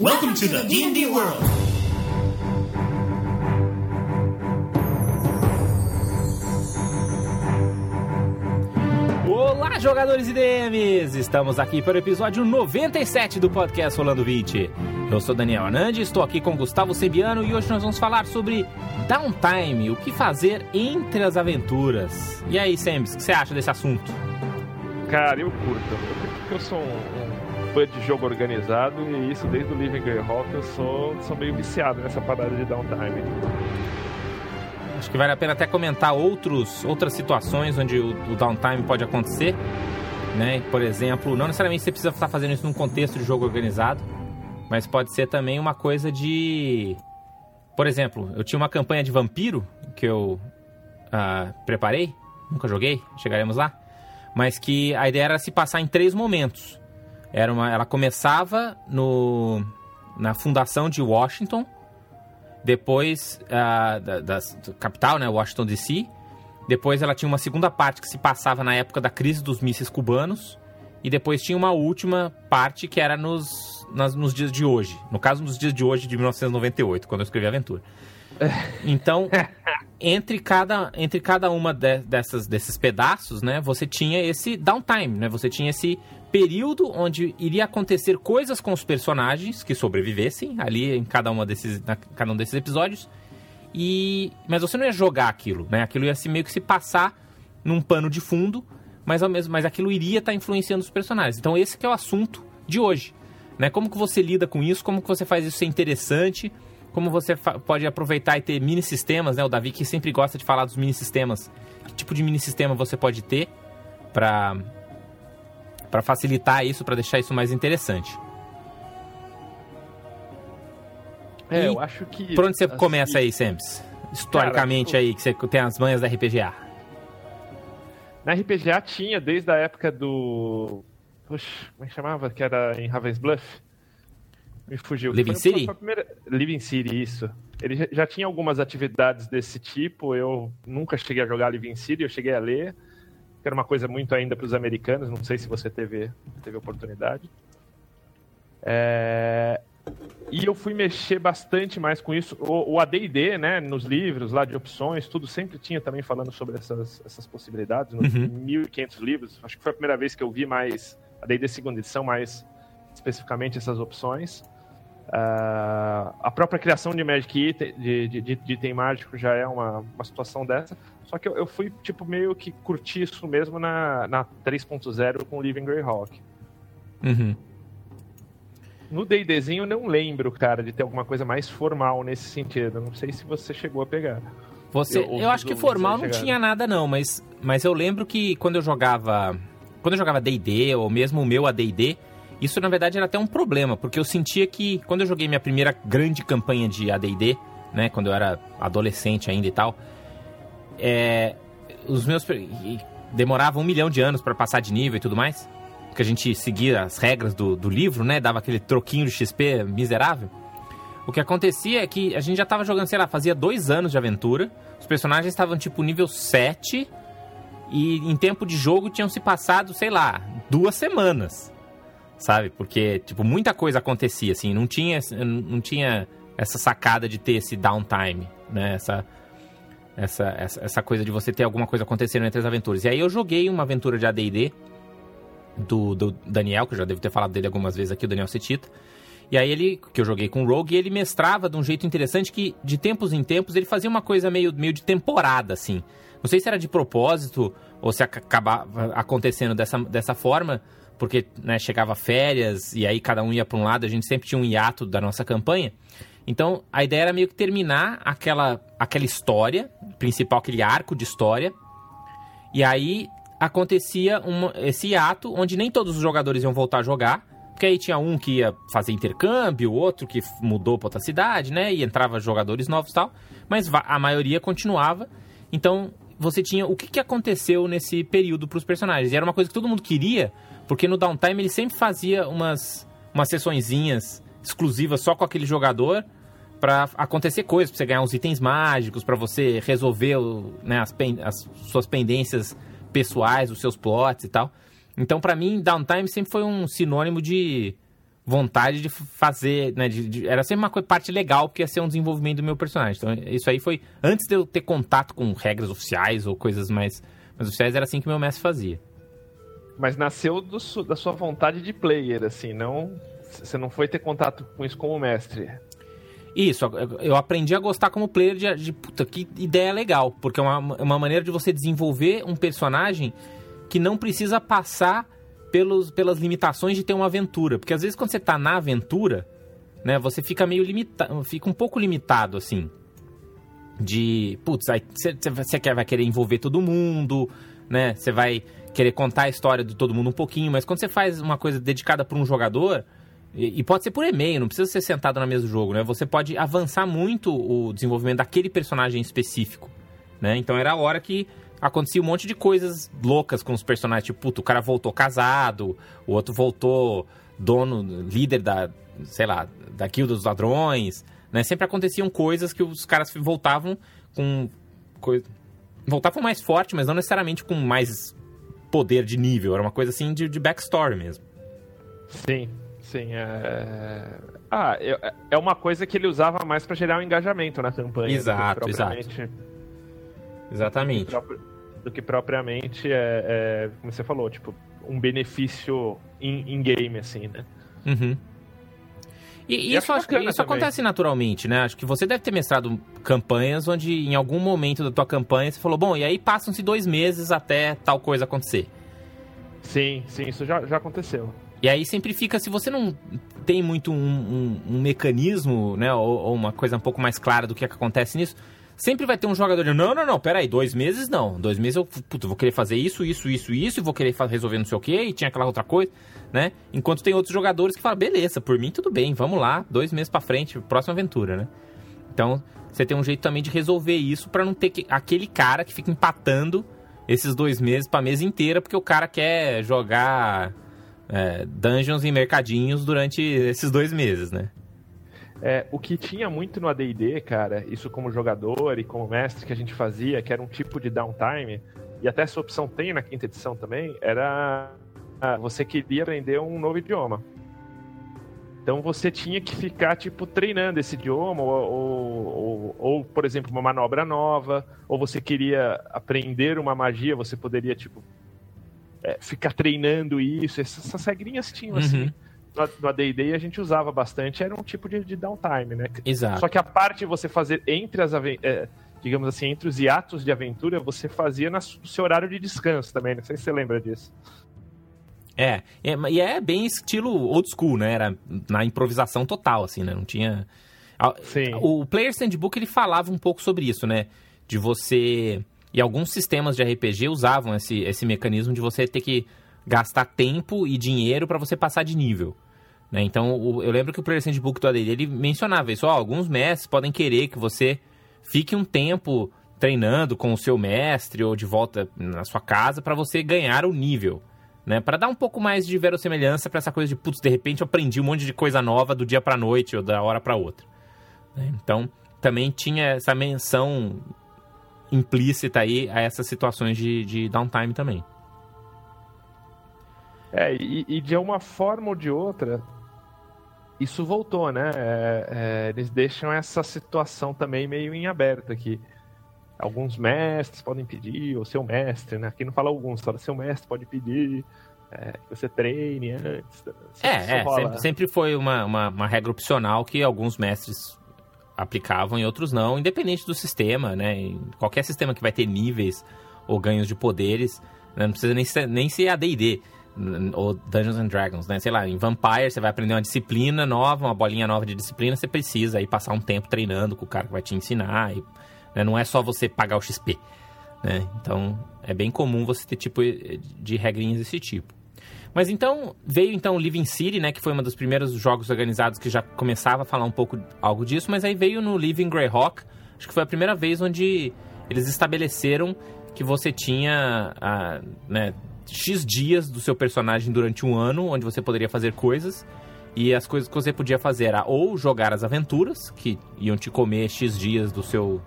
Welcome to the D&D world. Olá, jogadores e DMs! Estamos aqui para o episódio 97 do podcast Rolando 20. Eu sou Daniel Anandi, estou aqui com Gustavo Sebiano e hoje nós vamos falar sobre downtime, o que fazer entre as aventuras. E aí, Sembs, o que você acha desse assunto? Cara, eu curto. Eu eu sou um, um fã de jogo organizado e isso desde o Living Greyhawk eu sou, sou meio viciado nessa parada de downtime. Acho que vale a pena até comentar outros, outras situações onde o, o downtime pode acontecer. Né? Por exemplo, não necessariamente você precisa estar fazendo isso num contexto de jogo organizado, mas pode ser também uma coisa de. Por exemplo, eu tinha uma campanha de vampiro que eu uh, preparei, nunca joguei, chegaremos lá, mas que a ideia era se passar em três momentos. Era uma, ela começava no, na fundação de Washington, depois uh, da, da, capital, né, Washington DC. Depois ela tinha uma segunda parte que se passava na época da crise dos mísseis cubanos. E depois tinha uma última parte que era nos, nas, nos dias de hoje. No caso, nos dias de hoje, de 1998, quando eu escrevi a aventura. Então, entre cada, entre cada uma de, dessas, desses pedaços, né, você tinha esse downtime, né? Você tinha esse período onde iria acontecer coisas com os personagens que sobrevivessem ali em cada, uma desses, na, cada um desses episódios. E, mas você não ia jogar aquilo, né? Aquilo ia se, meio que se passar num pano de fundo, mas, ao mesmo, mas aquilo iria estar tá influenciando os personagens. Então esse é o assunto de hoje. Né? Como que você lida com isso, como que você faz isso ser interessante, como você pode aproveitar e ter mini sistemas, né? O Davi que sempre gosta de falar dos mini sistemas. Que tipo de mini sistema você pode ter para para facilitar isso, para deixar isso mais interessante. É, e eu acho que. Por onde você assim, começa aí, Sems? Historicamente cara, aí, que você tem as manhas da RPGA. Na RPGA tinha, desde a época do. Puxa, como é que chamava? Que era em Ravensbluff. Me fugiu. Living foi, City? Primeira... Living City, isso. Ele já tinha algumas atividades desse tipo. Eu nunca cheguei a jogar Living City, eu cheguei a ler que era uma coisa muito ainda para os americanos, não sei se você teve, teve oportunidade. É... E eu fui mexer bastante mais com isso. O, o AD&D, né, nos livros lá de opções, tudo sempre tinha também falando sobre essas, essas possibilidades, nos uhum. 1.500 livros. Acho que foi a primeira vez que eu vi mais AD&D segunda edição, mais especificamente essas opções. Uh, a própria criação de Magic de, de, de item mágico já é uma, uma situação dessa. Só que eu, eu fui, tipo, meio que curtir isso mesmo na, na 3.0 com Living Greyhawk. Uhum. No D&Dzinho eu não lembro, cara, de ter alguma coisa mais formal nesse sentido. Não sei se você chegou a pegar. Você, eu, eu acho que formal não tinha nada não, mas, mas eu lembro que quando eu jogava, quando eu jogava D&D ou mesmo o meu AD&D, isso na verdade era até um problema, porque eu sentia que quando eu joguei minha primeira grande campanha de AD&D, né, quando eu era adolescente ainda e tal, é, os meus demoravam um milhão de anos para passar de nível e tudo mais, porque a gente seguia as regras do, do livro, né? Dava aquele troquinho de XP miserável. O que acontecia é que a gente já tava jogando, sei lá, fazia dois anos de aventura. Os personagens estavam tipo nível 7 e em tempo de jogo tinham se passado, sei lá, duas semanas. Sabe? Porque, tipo, muita coisa acontecia, assim. Não tinha, não tinha essa sacada de ter esse downtime, né? Essa, essa, essa, essa coisa de você ter alguma coisa acontecendo entre as aventuras. E aí eu joguei uma aventura de AD&D do, do Daniel, que eu já devo ter falado dele algumas vezes aqui, o Daniel Cetita. E aí ele, que eu joguei com o Rogue, ele mestrava de um jeito interessante que, de tempos em tempos, ele fazia uma coisa meio, meio de temporada, assim. Não sei se era de propósito ou se acabava acontecendo dessa, dessa forma, porque né, chegava férias e aí cada um ia para um lado, a gente sempre tinha um hiato da nossa campanha. Então, a ideia era meio que terminar aquela, aquela história principal, aquele arco de história. E aí acontecia esse ato onde nem todos os jogadores iam voltar a jogar. Porque aí tinha um que ia fazer intercâmbio, outro que mudou para outra cidade, né? E entrava jogadores novos e tal. Mas a maioria continuava. Então, você tinha o que, que aconteceu nesse período para os personagens. E era uma coisa que todo mundo queria, porque no downtime ele sempre fazia umas, umas sessõezinhas exclusiva só com aquele jogador para acontecer coisas, para você ganhar uns itens mágicos, para você resolver né, as, as, suas pendências pessoais, os seus plots e tal. Então, para mim, downtime sempre foi um sinônimo de vontade de fazer, né? De, de, era sempre uma coisa, parte legal, porque ia ser um desenvolvimento do meu personagem. Então, isso aí foi antes de eu ter contato com regras oficiais ou coisas mais, mais oficiais, era assim que meu mestre fazia. Mas nasceu do, da sua vontade de player, assim, não. Você não foi ter contato com isso como mestre. Isso, eu aprendi a gostar como player de, de puta, que ideia legal, porque é uma, é uma maneira de você desenvolver um personagem que não precisa passar pelos, pelas limitações de ter uma aventura. Porque às vezes quando você está na aventura, né, você fica meio limitado, fica um pouco limitado, assim. De, putz, aí você quer, vai querer envolver todo mundo, né? Você vai querer contar a história de todo mundo um pouquinho, mas quando você faz uma coisa dedicada para um jogador, e, pode ser por e-mail, não precisa ser sentado na mesa do jogo, né? Você pode avançar muito o desenvolvimento daquele personagem específico, né? Então era a hora que acontecia um monte de coisas loucas com os personagens. Tipo, puto, o cara voltou casado, o outro voltou dono, líder da, sei lá, da guilda dos ladrões, né? Sempre aconteciam coisas que os caras voltavam com... Coisa, voltavam mais forte, mas não necessariamente com mais poder de nível. Era uma coisa assim de, de backstory mesmo. Sim, sim. É... Ah, é, é uma coisa que ele usava mais para gerar um engajamento na campanha. Exato, exato. Exatamente do que propriamente, é, é, como você falou, tipo, um benefício in-game, assim, né? Uhum. E, e isso, acho, isso acontece naturalmente, né? Acho que você deve ter mestrado campanhas onde em algum momento da tua campanha você falou, bom, e aí passam-se dois meses até tal coisa acontecer. Sim, sim, isso já, já aconteceu. E aí sempre fica, se você não tem muito um, um, um mecanismo, né, ou, ou, uma coisa um pouco mais clara do que, é que acontece nisso, sempre vai ter um jogador de não, não, não, peraí, dois meses não. Dois meses eu puto, vou querer fazer isso, isso, isso, isso, e vou querer resolver não sei o que, e tinha aquela outra coisa, né? Enquanto tem outros jogadores que falam, beleza, por mim tudo bem, vamos lá, dois meses para frente, próxima aventura, né? Então, você tem um jeito também de resolver isso para não ter que, aquele cara que fica empatando esses dois meses pra mesa inteira, porque o cara quer jogar é, dungeons e mercadinhos durante esses dois meses, né? É, o que tinha muito no AD&D, cara, isso como jogador e como mestre que a gente fazia, que era um tipo de downtime, e até essa opção tem na quinta edição também, era ah, você queria aprender um novo idioma. Então você tinha que ficar, tipo, treinando esse idioma, ou, ou, ou, ou, por exemplo, uma manobra nova, ou você queria aprender uma magia, você poderia, tipo, é, ficar treinando isso. Essas, essas regrinhas tinham, assim. Uhum no AD&D a gente usava bastante, era um tipo de, de downtime, né? Exato. Só que a parte de você fazer entre as é, digamos assim, entre os hiatos de aventura, você fazia no seu horário de descanso também, não sei se você lembra disso. É, é, e é bem estilo old school, né? Era na improvisação total, assim, né? Não tinha... Sim. O Player Sandbook, ele falava um pouco sobre isso, né? De você... E alguns sistemas de RPG usavam esse, esse mecanismo de você ter que gastar tempo e dinheiro para você passar de nível. Né? Então, o, eu lembro que o Player Handbook do AD&D, ele mencionava isso. Alguns mestres podem querer que você fique um tempo treinando com o seu mestre ou de volta na sua casa para você ganhar o nível. Né, para dar um pouco mais de verossemelhança para essa coisa de, putz, de repente eu aprendi um monte de coisa nova do dia para noite ou da hora para outra. Né? Então, também tinha essa menção implícita aí a essas situações de, de downtime também. É, e, e, de uma forma ou de outra, isso voltou, né? É, é, eles deixam essa situação também meio em aberto aqui. Alguns mestres podem pedir, ou seu mestre, né? Aqui não fala alguns, fala seu mestre pode pedir é, que você treine antes. É, é sempre, sempre, foi uma, uma, uma, regra opcional que alguns mestres aplicavam e outros não, independente do sistema, né? Qualquer sistema que vai ter níveis ou ganhos de poderes, né? não precisa nem ser, nem ser AD&D ou Dungeons and Dragons, né? Sei lá, em Vampire você vai aprender uma disciplina nova, uma bolinha nova de disciplina, você precisa aí passar um tempo treinando com o cara que vai te ensinar. E, né? Não é só você pagar o XP, né? Então, é bem comum você ter tipo de regrinhas desse tipo. Mas então, veio então o Living City, né? Que foi um dos primeiros jogos organizados que já começava a falar um pouco algo disso, mas aí veio no Living Greyhawk, acho que foi a primeira vez onde eles estabeleceram que você tinha, a, né, X dias do seu personagem durante um ano, onde você poderia fazer coisas. E as coisas que você podia fazer era ou jogar as aventuras, que iam te comer X dias do seu,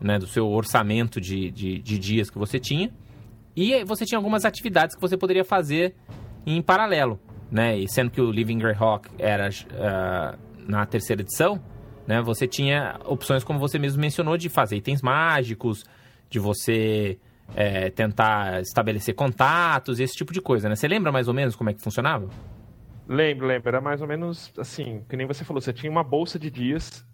né, do seu orçamento de, de, de dias que você tinha. E você tinha algumas atividades que você poderia fazer em paralelo. né? E sendo que o Living Greyhawk era uh, na terceira edição, né? Você tinha opções, como você mesmo mencionou, de fazer itens mágicos, de você é, tentar estabelecer contatos, esse tipo de coisa, né? Você lembra mais ou menos como é que funcionava? Lembro, lembro. Era mais ou menos assim, que nem você falou, você tinha uma bolsa de dias.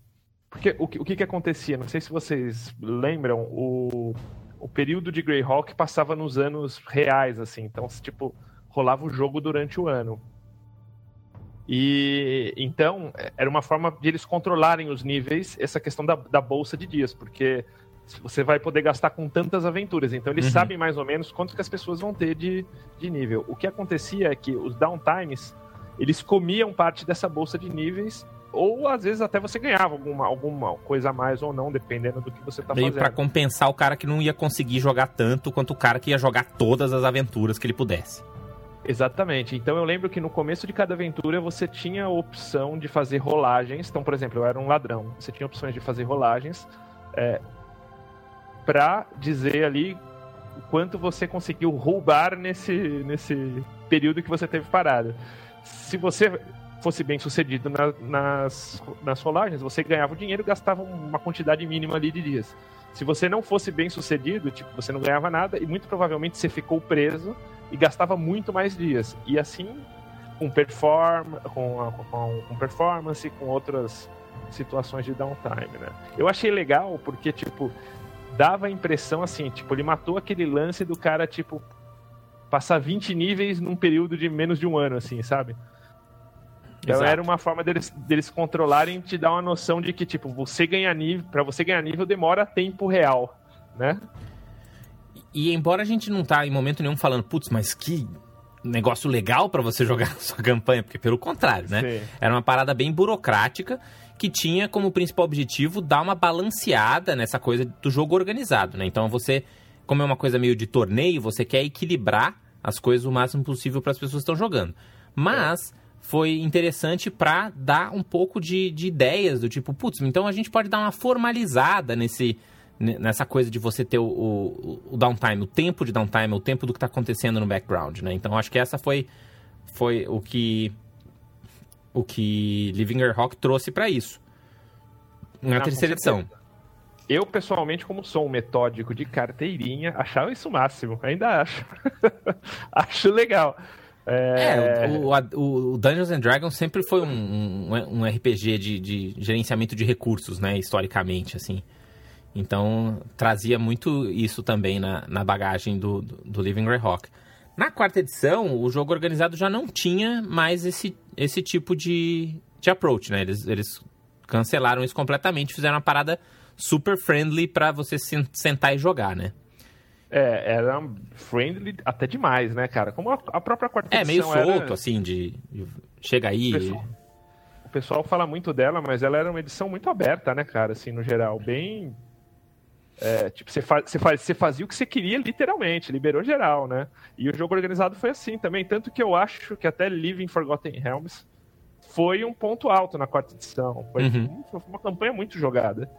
Porque o que, o que, que acontecia? Não sei se vocês lembram, o, o período de Greyhawk passava nos anos reais, assim. Então, tipo, rolava o jogo durante o ano. E então era uma forma de eles controlarem os níveis, essa questão da, da bolsa de dias, porque você vai poder gastar com tantas aventuras. Então eles uhum. sabem mais ou menos quanto que as pessoas vão ter de, de nível. O que acontecia é que os downtimes, eles comiam parte dessa bolsa de níveis, ou às vezes até você ganhava alguma, alguma coisa a mais ou não, dependendo do que você está fazendo. para compensar o cara que não ia conseguir jogar tanto quanto o cara que ia jogar todas as aventuras que ele pudesse. Exatamente. Então eu lembro que no começo de cada aventura você tinha a opção de fazer rolagens. Então, por exemplo, eu era um ladrão. Você tinha opções de fazer rolagens. É, para dizer ali o quanto você conseguiu roubar nesse, nesse período que você teve parado. Se você fosse bem sucedido na, nas, nas rolagens, você ganhava o dinheiro e gastava uma quantidade mínima ali de dias. Se você não fosse bem sucedido, tipo, você não ganhava nada e muito provavelmente você ficou preso e gastava muito mais dias. E assim, com, perform, com, com, com performance, com outras situações de downtime, né? Eu achei legal porque, tipo, dava a impressão assim, tipo, ele matou aquele lance do cara, tipo, passar 20 níveis num período de menos de um ano, assim, sabe? Então Exato. era uma forma deles, deles controlarem te dar uma noção de que, tipo, você ganhar nível, para você ganhar nível demora tempo real, né? E embora a gente não tá em momento nenhum falando, putz, mas que negócio legal para você jogar sua campanha, porque pelo contrário, né? Sim. Era uma parada bem burocrática que tinha como principal objetivo dar uma balanceada nessa coisa do jogo organizado, né? Então você, como é uma coisa meio de torneio, você quer equilibrar as coisas o máximo possível para as pessoas que estão jogando. Mas é. Foi interessante para dar um pouco de, de ideias do tipo, putz, então a gente pode dar uma formalizada nesse nessa coisa de você ter o, o, o, downtime, o tempo de downtime, o tempo do que está acontecendo no background, né? Então acho que essa foi, foi o que o que Livinger Rock trouxe para isso. Na terceira edição. Eu, pessoalmente, como sou um metódico de carteirinha, achava isso o máximo. Ainda acho. acho legal. É, é o, o, Dungeons and Dragons sempre foi um, um, um RPG de, de, gerenciamento de recursos, né? Historicamente, assim. Então, trazia muito isso também na, na bagagem do, do, do Living Greyhawk. Na quarta edição, o jogo organizado já não tinha mais esse, esse tipo de, de approach, né? Eles, eles cancelaram isso completamente, fizeram uma parada super friendly para você sentar e jogar, né? É, era friendly até demais, né, cara? Como a, a própria quarta é, edição É, meio solto, era... assim, de, de, chega aí... O pessoal, o pessoal fala muito dela, mas ela era uma edição muito aberta, né, cara? Assim, no geral, bem é, tipo, você, faz, você, faz, você fazia o que você queria literalmente, liberou geral, né? E o jogo organizado foi assim também, tanto que eu acho que até Living Forgotten Realms foi um ponto alto na quarta edição. Foi, uhum. foi uma campanha muito jogada.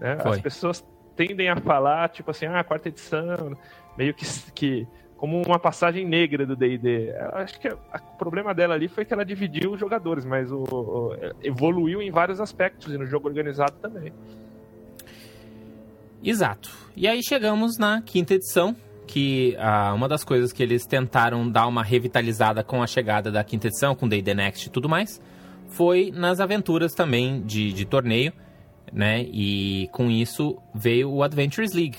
Né? As pessoas tendem a falar, tipo assim, ah, quarta edição, meio que, que como uma passagem negra do D&D. Acho que o problema dela ali foi que ela dividiu os jogadores, mas o, o, evoluiu em vários aspectos e no jogo organizado também. Exato. E aí chegamos na quinta edição, que ah, uma das coisas que eles tentaram dar uma revitalizada com a chegada da quinta edição, com the Next e tudo mais, foi nas aventuras também de, de torneio, né? E com isso veio o Adventures League.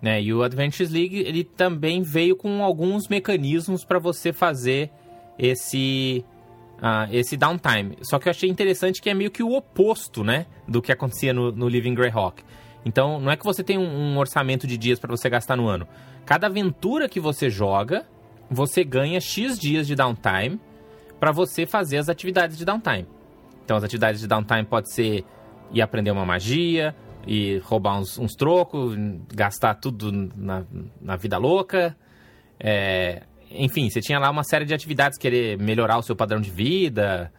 Né? E o Adventures League ele também veio com alguns mecanismos para você fazer esse uh, esse downtime. Só que eu achei interessante que é meio que o oposto, né, do que acontecia no, no Living Greyhawk. Então, não é que você tem um, um orçamento de dias para você gastar no ano. Cada aventura que você joga, você ganha X dias de downtime para você fazer as atividades de downtime. Então, as atividades de downtime pode ser ir aprender uma magia, e roubar uns, uns trocos, gastar tudo na, na vida louca. É, enfim, você tinha lá uma série de atividades, querer melhorar o seu padrão de vida,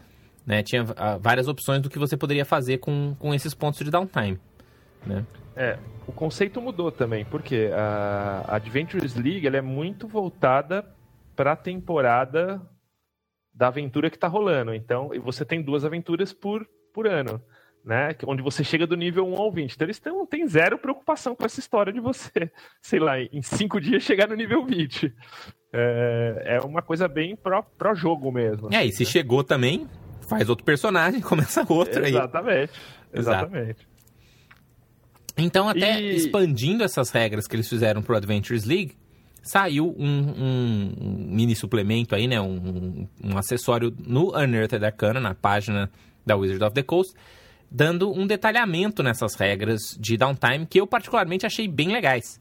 né? Tinha uh, várias opções do que você poderia fazer com, com esses pontos de downtime. Né? É, o conceito mudou também, porque a Adventures League ela é muito voltada para a temporada da aventura que está rolando. Então, você tem duas aventuras por, por ano, né? Onde você chega do nível 1 ao 20. Então, eles têm, têm zero preocupação com essa história de você, sei lá, em cinco dias chegar no nível 20. É, é uma coisa bem pró-jogo mesmo. É, e se chegou também, faz outro personagem, começa outro exatamente, aí. Exatamente. Exatamente. Então, até e... expandindo essas regras que eles fizeram pro Adventures League, saiu um, um, um mini suplemento aí, né? Um, um, acessório no Unearthed Arcana, na página da Wizard of the Coast, dando um detalhamento nessas regras de downtime que eu particularmente achei bem legais.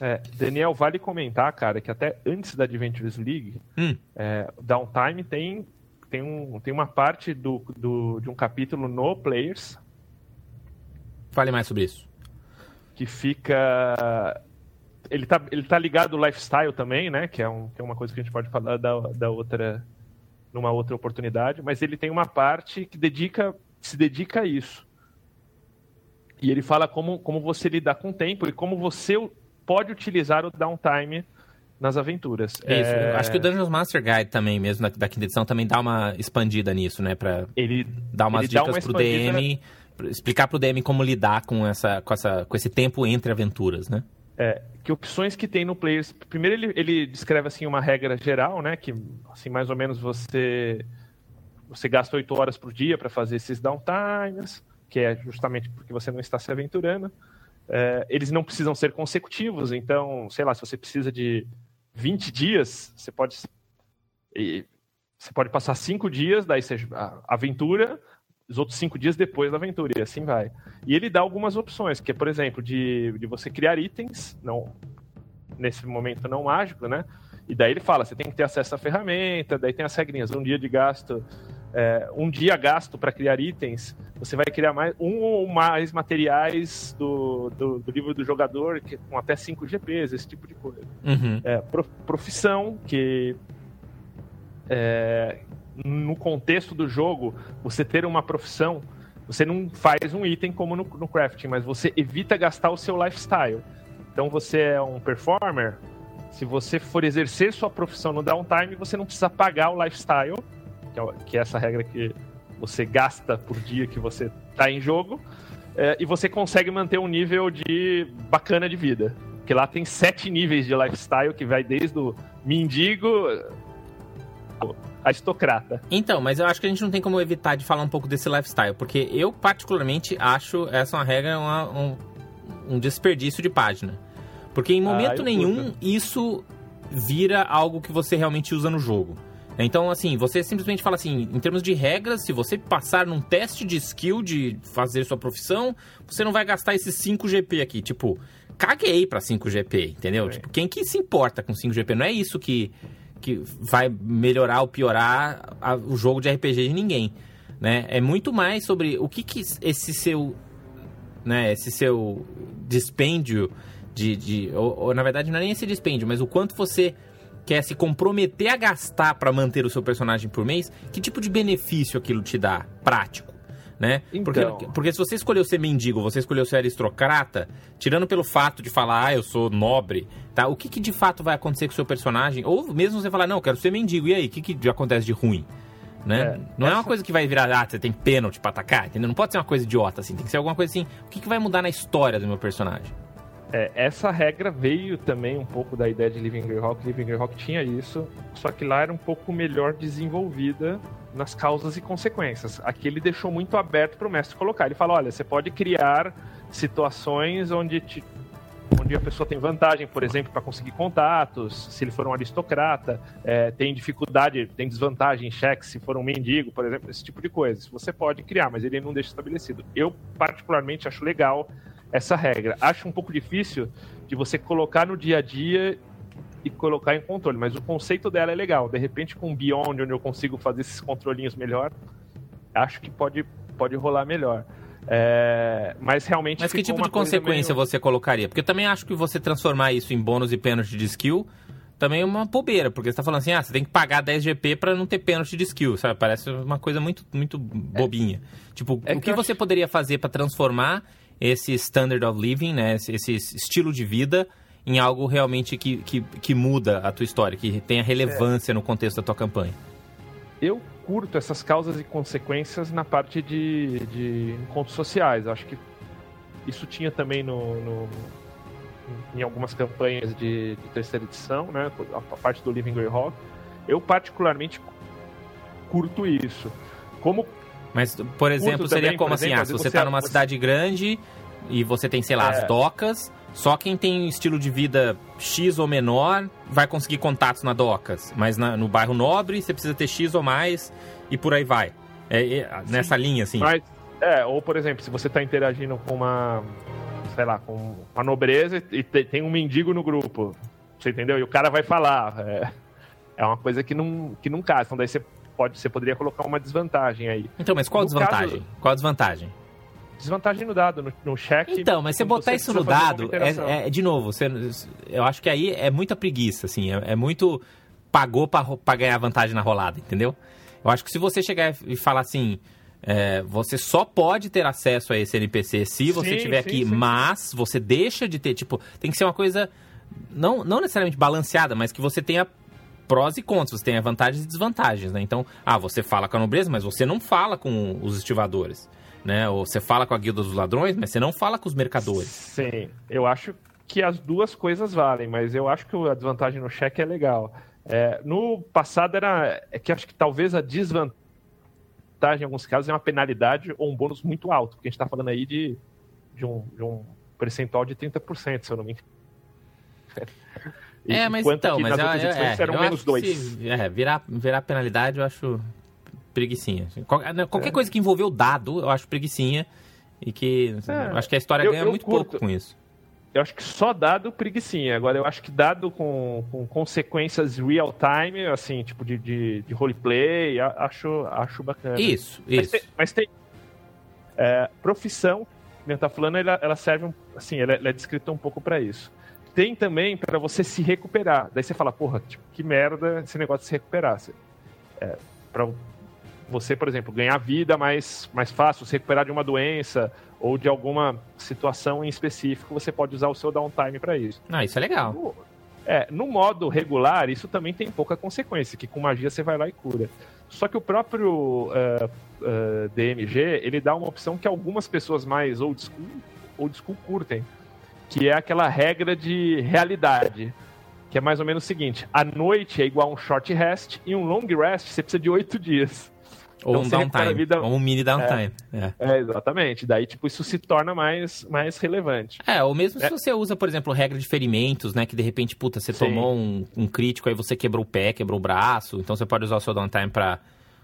É, Daniel, vale comentar, cara, que até antes da Adventures League, hum. é, downtime tem, tem, um, tem uma parte do, do, de um capítulo no Players. Fale mais sobre isso. Que fica ele tá, ele tá ligado ao lifestyle também, né? Que é, um, que é uma coisa que a gente pode falar da, da outra numa outra oportunidade, mas ele tem uma parte que dedica se dedica a isso. E ele fala como, como você lidar com o tempo e como você pode utilizar o downtime nas aventuras. Isso. É... Acho que o Dungeons Master Guide também, mesmo da, quinta edição, também dá uma expandida nisso, né? Pra ele dar umas ele dicas uma pro DM, explicar pro DM como lidar com, essa, com, essa, com esse tempo entre aventuras, né? É, que opções que tem no Players. Primeiro ele, ele descreve assim uma regra geral, né? Que assim mais ou menos você você gasta oito horas por dia para fazer esses downtimes, que é justamente porque você não está se aventurando. É, eles não precisam ser consecutivos, então, sei lá, se você precisa de 20 dias, você pode você pode passar cinco dias, daí você aventura, os outros cinco dias depois da aventura, e assim vai. E ele dá algumas opções, que é, por exemplo, de, de você criar itens, não nesse momento não mágico, né? E daí ele fala, você tem que ter acesso à ferramenta, daí tem as regrinhas, um dia de gasto, é, um dia gasto para criar itens, você vai criar mais um ou mais materiais do, do, do livro do jogador, que, com até 5 GPs, esse tipo de coisa. Uhum. É, profissão, que é, no contexto do jogo, você ter uma profissão, você não faz um item como no, no crafting, mas você evita gastar o seu lifestyle. Então você é um performer, se você for exercer sua profissão no downtime, você não precisa pagar o lifestyle, que é, que é essa regra que você gasta por dia que você está em jogo, é, e você consegue manter um nível de bacana de vida. Porque lá tem sete níveis de lifestyle, que vai desde o mendigo aristocrata. Então, mas eu acho que a gente não tem como evitar de falar um pouco desse lifestyle, porque eu particularmente acho essa uma regra uma, um, um desperdício de página. Porque em momento ah, nenhum isso vira algo que você realmente usa no jogo. Então, assim, você simplesmente fala assim, em termos de regras, se você passar num teste de skill de fazer sua profissão, você não vai gastar esses 5 GP aqui. Tipo, caguei pra 5 GP, entendeu? Tipo, quem que se importa com 5 GP? Não é isso que que vai melhorar ou piorar a, o jogo de RPG de ninguém, né? É muito mais sobre o que, que esse seu, né? Esse seu dispêndio de, de ou, ou, na verdade não é nem esse dispêndio, mas o quanto você quer se comprometer a gastar para manter o seu personagem por mês, que tipo de benefício aquilo te dá prático? né? Então... Porque, porque se você escolheu ser mendigo, você escolheu ser aristocrata, tirando pelo fato de falar, ah, eu sou nobre, tá? O que, que de fato vai acontecer com o seu personagem? Ou mesmo você falar, não, eu quero ser mendigo, e aí, o que, que acontece de ruim? Né? É, não essa... é uma coisa que vai virar, ah, você tem pênalti pra atacar, entendeu? Não pode ser uma coisa idiota, assim, tem que ser alguma coisa assim, o que, que vai mudar na história do meu personagem? É, essa regra veio também um pouco da ideia de Living Greyhawk. Living Greyhawk tinha isso, só que lá era um pouco melhor desenvolvida nas causas e consequências. Aqui ele deixou muito aberto para o mestre colocar. Ele fala: olha, você pode criar situações onde, te, onde a pessoa tem vantagem, por exemplo, para conseguir contatos, se ele for um aristocrata, é, tem dificuldade, tem desvantagem em cheques se for um mendigo, por exemplo, esse tipo de coisa. Você pode criar, mas ele não deixa estabelecido. Eu, particularmente, acho legal essa regra. Acho um pouco difícil de você colocar no dia a dia e colocar em controle. Mas o conceito dela é legal. De repente, com Beyond, onde eu consigo fazer esses controlinhos melhor, acho que pode, pode rolar melhor. É, mas realmente. Mas que tipo de consequência meio... você colocaria? Porque eu também acho que você transformar isso em bônus e pênalti de skill também é uma bobeira, porque você tá falando assim, ah, você tem que pagar 10 GP para não ter pênalti de skill, sabe? Parece uma coisa muito, muito bobinha. É. Tipo, é o que, que você acho... poderia fazer para transformar esse standard of living, né? Esse, estilo de vida em algo realmente que, que, que muda a tua história, que tenha relevância é. no contexto da tua campanha. eu curto essas causas e consequências na parte de, de encontros sociais. Acho que isso tinha também no, no em algumas campanhas de, de, terceira edição, né? A parte do Living Greyhawk. Eu particularmente curto isso. Como mas, por exemplo, seria também, como assim? Exemplo, ah, se você está numa você... cidade grande e você tem, sei lá, é. as docas, só quem tem estilo de vida X ou menor vai conseguir contatos na docas. Mas na, no bairro nobre você precisa ter X ou mais e por aí vai. É, é nessa linha, assim. Mas, é, ou por exemplo, se você está interagindo com uma, sei lá, com uma nobreza e tem um mendigo no grupo, você entendeu? E o cara vai falar. É, é uma coisa que não, que não casa. Então daí você, pode, você poderia colocar uma desvantagem aí. Então, mas qual a desvantagem? Caso, qual a desvantagem? Desvantagem no dado, no, no cheque. Então, mas você botar isso no dado, é, é, de novo, você, eu acho que aí é muita preguiça, assim, é, é muito pagou para ganhar vantagem na rolada, entendeu? Eu acho que se você chegar e falar assim, é, você só pode ter acesso a esse NPC se você sim, estiver aqui, sim, mas você deixa de ter, tipo, tem que ser uma coisa não, não necessariamente balanceada, mas que você tenha prós e contras, você tenha vantagens e desvantagens, né? Então, ah, você fala com a nobreza, mas você não fala com os estivadores, né? Ou você fala com a guilda dos ladrões, mas você não fala com os mercadores. Sim, eu acho que as duas coisas valem, mas eu acho que a desvantagem no cheque é legal. É, no passado era. É que acho que talvez a desvantagem, em alguns casos, é uma penalidade ou um bônus muito alto, porque a gente está falando aí de, de, um, de um percentual de 30%, se eu não me engano. É, mas então, mas eu, é, eram menos dois. Se, é, virar, virar penalidade eu acho preguiçinha. Né, qualquer é. coisa que envolveu dado, eu acho preguiçinha. E que é. acho que a história eu, ganha eu muito curto. pouco com isso eu acho que só dado preguiçinha. Agora, eu acho que dado com, com consequências real time, assim, tipo de, de, de roleplay, acho, acho bacana. Isso, mas isso. Tem, mas tem. É, profissão, que eu tá falando, ela, ela serve, assim, ela, ela é descrita um pouco para isso. Tem também para você se recuperar. Daí você fala, porra, tipo, que merda esse negócio de se recuperar. É, para você, por exemplo, ganhar vida mais, mais fácil, se recuperar de uma doença ou de alguma situação em específico, você pode usar o seu downtime para isso. Ah, isso é legal. No, é, no modo regular, isso também tem pouca consequência, que com magia você vai lá e cura. Só que o próprio uh, uh, DMG, ele dá uma opção que algumas pessoas mais old school, old school curtem, que é aquela regra de realidade que é mais ou menos o seguinte: a noite é igual a um short rest e um long rest você precisa de oito dias. Ou então, um downtime, vida... ou um mini downtime. É, é. é, exatamente. Daí, tipo, isso se torna mais, mais relevante. É, ou mesmo se é. você usa, por exemplo, regra de ferimentos, né? Que de repente, puta, você Sim. tomou um, um crítico, aí você quebrou o pé, quebrou o braço. Então você pode usar o seu downtime pra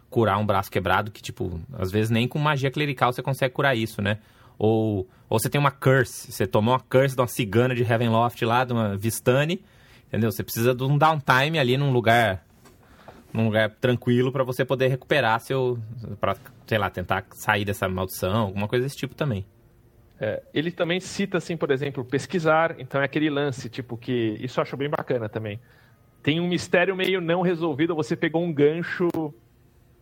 curar um braço quebrado, que, tipo, às vezes nem com magia clerical você consegue curar isso, né? Ou, ou você tem uma curse, você tomou uma curse de uma cigana de Heavenloft lá, de uma Vistani, entendeu? Você precisa de um downtime ali num lugar num lugar tranquilo para você poder recuperar seu. para sei lá, tentar sair dessa maldição, alguma coisa desse tipo também. É, ele também cita, assim, por exemplo, pesquisar, então é aquele lance, tipo, que. Isso eu acho bem bacana também. Tem um mistério meio não resolvido, você pegou um gancho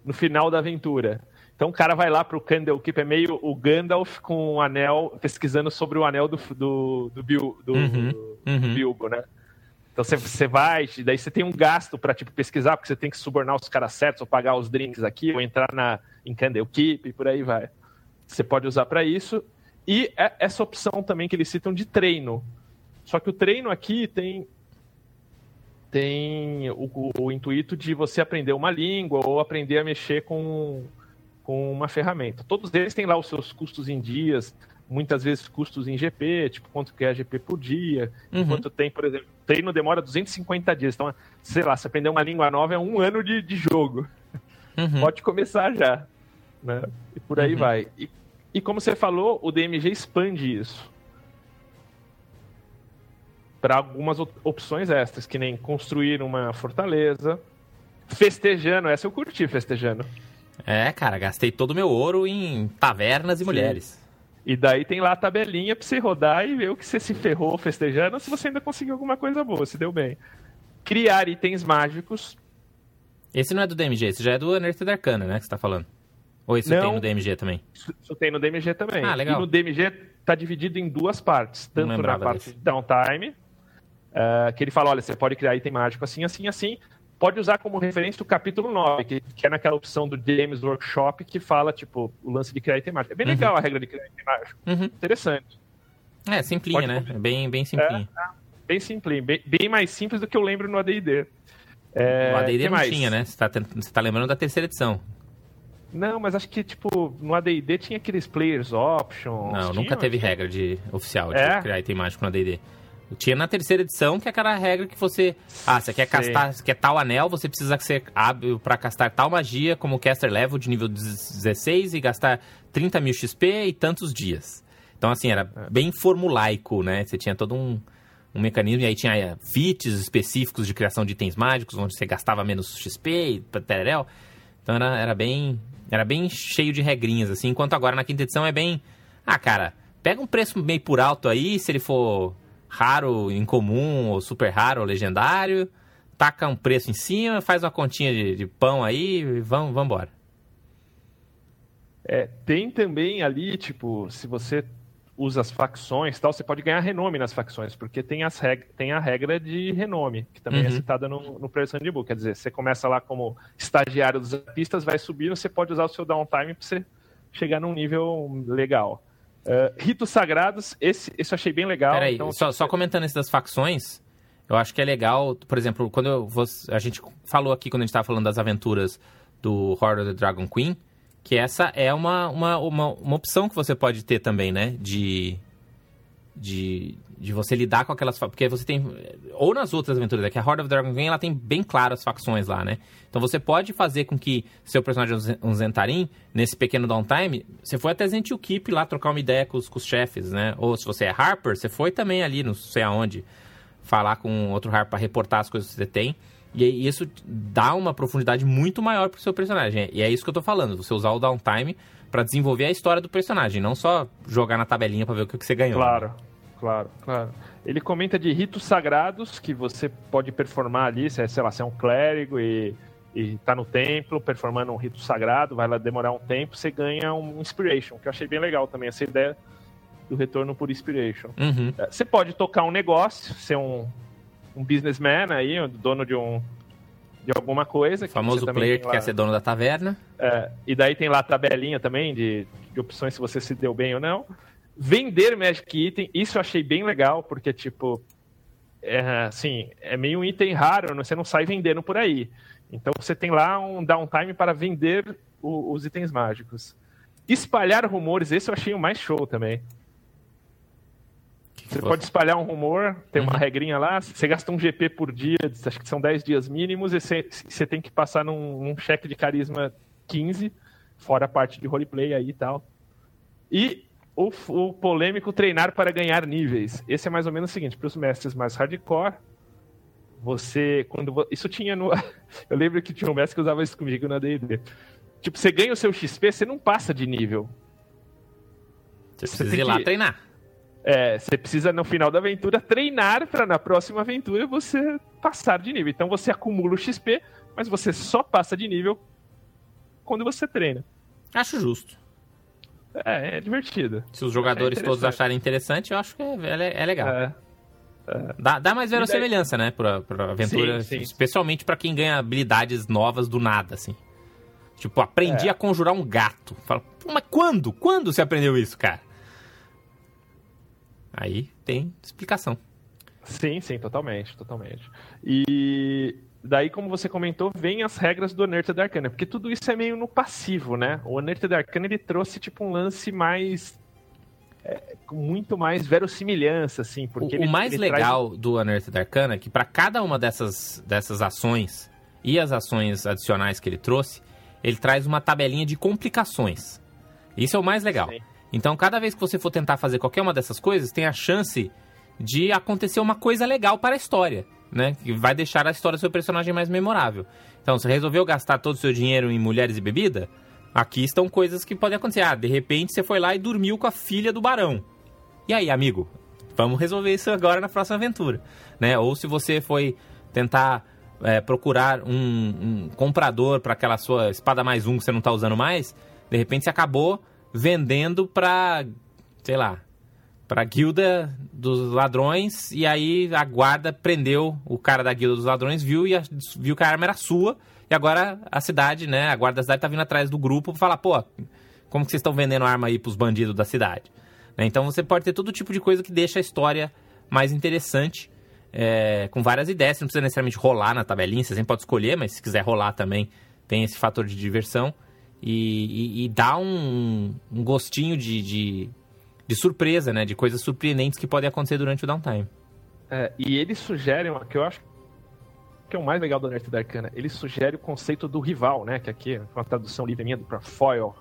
no final da aventura. Então o cara vai lá pro Candlekeep, é meio o Gandalf com o anel, pesquisando sobre o anel do, do, do, Bil, do, uhum, do, uhum. Bilbo, né? Então você, você vai, daí você tem um gasto para tipo, pesquisar, porque você tem que subornar os caras certos, ou pagar os drinks aqui, ou entrar na, em Candlekeep e por aí vai. Você pode usar para isso. E é essa opção também que eles citam de treino. Só que o treino aqui tem tem o, o, o, intuito de você aprender uma língua ou aprender a mexer com, com uma ferramenta. Todos eles têm lá os seus custos em dias, muitas vezes custos em GP, tipo quanto que é a GP por dia, uhum. quanto tem, por exemplo, treino demora 250 dias. Então, sei lá, se aprender uma língua nova é um ano de, de jogo. Uhum. Pode começar já. Né? E por aí uhum. vai. E, e como você falou, o DMG expande isso para algumas opções extras, que nem construir uma fortaleza, festejando. Essa eu curti festejando. É, cara, gastei todo o meu ouro em tavernas e Sim. mulheres. E daí tem lá a tabelinha pra você rodar e ver o que você se ferrou festejando, se você ainda conseguiu alguma coisa boa, se deu bem. Criar itens mágicos. Esse não é do DMG, esse já é do Unearthed Arcana, né, que você tá falando? Ou esse não, tem no DMG também? Isso tem no DMG também. Ah, legal. E no DMG tá dividido em duas partes. Tanto na parte desse. de downtime, uh, que ele fala, olha, você pode criar item mágico assim, assim, assim. Pode usar como referência o capítulo 9, que, que é naquela opção do James Workshop que fala, tipo, o lance de criar item mágico. É bem uhum. legal a regra de criar item mágico. Uhum. Interessante. É, simplinha, pode né? É bem, bem simplinha. É, bem simplinho, bem, bem, mais simples do que eu lembro no AD&D. É, o AD&D não mais? tinha, né? Você tá, você tá lembrando da terceira edição. Não, mas acho que, tipo, no AD&D tinha aqueles players options. Não, nunca teve regra de oficial de é? criar item mágico no AD&D. Tinha na terceira edição, que é aquela regra que você. Ah, você quer castar, você quer tal anel, você precisa ser hábil para castar tal magia, como caster level de nível 16 e gastar 30 mil XP e tantos dias. Então, assim, era bem formulaico, né? Você tinha todo um, um mecanismo, e aí tinha é, feats específicos de criação de itens mágicos, onde você gastava menos XP e tererel. Então era, era bem. Era bem cheio de regrinhas, assim, enquanto agora na quinta edição é bem. Ah, cara, pega um preço meio por alto aí, se ele for raro, incomum, ou super raro, ou legendário, taca um preço em cima, faz uma continha de, de pão aí e vamos, embora. É, tem também ali, tipo, se você usa as facções tal, você pode ganhar renome nas facções, porque tem, as reg tem a regra de renome, que também é uhum. é citada no, no Player's Handbook. Quer dizer, você começa lá como estagiário dos pistas, vai subindo, você pode usar o seu downtime para você chegar num nível legal. Uh, ritos sagrados, esse, esse eu achei bem legal. Peraí, então, só, só comentando isso das facções, eu acho que é legal, por exemplo, quando eu, a gente falou aqui, quando a gente estava falando das aventuras do Horde of the Dragon Queen, que essa é uma, uma, uma, uma opção que você pode ter também, né? De, de, de você lidar com aquelas... Porque você tem... Ou nas outras aventuras, é que a Horde of Dragon Queen, ela tem bem claras as facções lá, né? Então você pode fazer com que seu personagem, um Zentarim, nesse pequeno downtime, você foi até Zentil Keep lá trocar uma ideia com os, com os chefes, né? Ou se você é Harper, você foi também ali, não sei aonde, falar com outro Harper para reportar as coisas que você tem. E isso dá uma profundidade muito maior pro seu personagem. E é isso que eu tô falando, você usar o downtime para desenvolver a história do personagem, não só jogar na tabelinha para ver o que você ganhou. Claro, claro, claro. Ele comenta de ritos sagrados que você pode performar ali, se é, sei lá, se é um clérigo e, e tá no templo performando um rito sagrado, vai lá demorar um tempo, você ganha um inspiration, que eu achei bem legal também, essa ideia do retorno por inspiration. Uhum. É, você pode tocar um negócio, ser um, um businessman aí, dono de um de alguma coisa. O famoso player que lá, quer ser dono da taverna. É, e daí tem lá a tabelinha também de, de opções se você se deu bem ou não. Vender Magic Item, isso eu achei bem legal, porque, tipo, é, assim, é meio um item raro, você não sai vendendo por aí. Então você tem lá um downtime para vender o, os itens mágicos. Espalhar rumores, esse eu achei o mais show também. Você pode espalhar um rumor, tem uma uhum. regrinha lá, você gasta um GP por dia, acho que são 10 dias mínimos, e você, você tem que passar num, num cheque de carisma 15, fora a parte de roleplay aí e tal. E o, o, polêmico treinar para ganhar níveis. Esse é mais ou menos o seguinte, para os mestres mais hardcore, você, quando isso tinha no, eu lembro que tinha um mestre que usava isso comigo na D&D. Tipo, você ganha o seu XP, você não passa de nível. Você precisa ir lá que... treinar. É, você precisa no final da aventura treinar para na próxima aventura você passar de nível. Então você acumula o XP, mas você só passa de nível quando você treina. Acho justo. É, é divertido. Se os jogadores é todos acharem interessante, eu acho que é, é, é legal. É. é. Dá, dá mais verossemelhança, daí... né, pra, pra aventura, sim, sim. especialmente para quem ganha habilidades novas do nada, assim. Tipo, aprendi é. a conjurar um gato. Fala, mas quando? Quando você aprendeu isso, cara? Aí tem explicação. Sim, sim, totalmente, totalmente. E daí, como você comentou, vem as regras do Unearthed Arcana, porque tudo isso é meio no passivo, né? O Unearthed Arcana, ele trouxe, tipo, um lance mais... É, com muito mais verossimilhança, assim, porque... O, ele, o mais ele legal traz... do Unearthed Arcana é que para cada uma dessas, dessas ações e as ações adicionais que ele trouxe, ele traz uma tabelinha de complicações. Isso é o mais legal. Sim. Então, cada vez que você for tentar fazer qualquer uma dessas coisas, tem a chance de acontecer uma coisa legal para a história, né? Que vai deixar a história do seu personagem mais memorável. Então, você resolveu gastar todo o seu dinheiro em mulheres e bebida? Aqui estão coisas que podem acontecer. Ah, de repente você foi lá e dormiu com a filha do barão. E aí, amigo? Vamos resolver isso agora na próxima aventura, né? Ou se você foi tentar é, procurar um, um comprador para aquela sua espada mais um que você não está usando mais, de repente você acabou vendendo pra, sei lá, para a guilda dos ladrões e aí a guarda prendeu o cara da guilda dos ladrões, viu e a, viu que a arma era sua e agora a cidade, né, a guarda da cidade tá vindo atrás do grupo para falar, pô, como que vocês estão vendendo arma aí pros bandidos da cidade? Né? Então você pode ter todo tipo de coisa que deixa a história mais interessante, é, com várias ideias, você não precisa necessariamente rolar na tabelinha, você sempre pode escolher, mas se quiser rolar também tem esse fator de diversão e, e, e dá um, um gostinho de, de de surpresa, né? De coisas surpreendentes que podem acontecer durante o downtime. É, e eles sugerem, que eu acho que é o mais legal do Nerd da Arcana, ele sugere o conceito do rival, né? Que aqui é uma tradução livre minha para foil,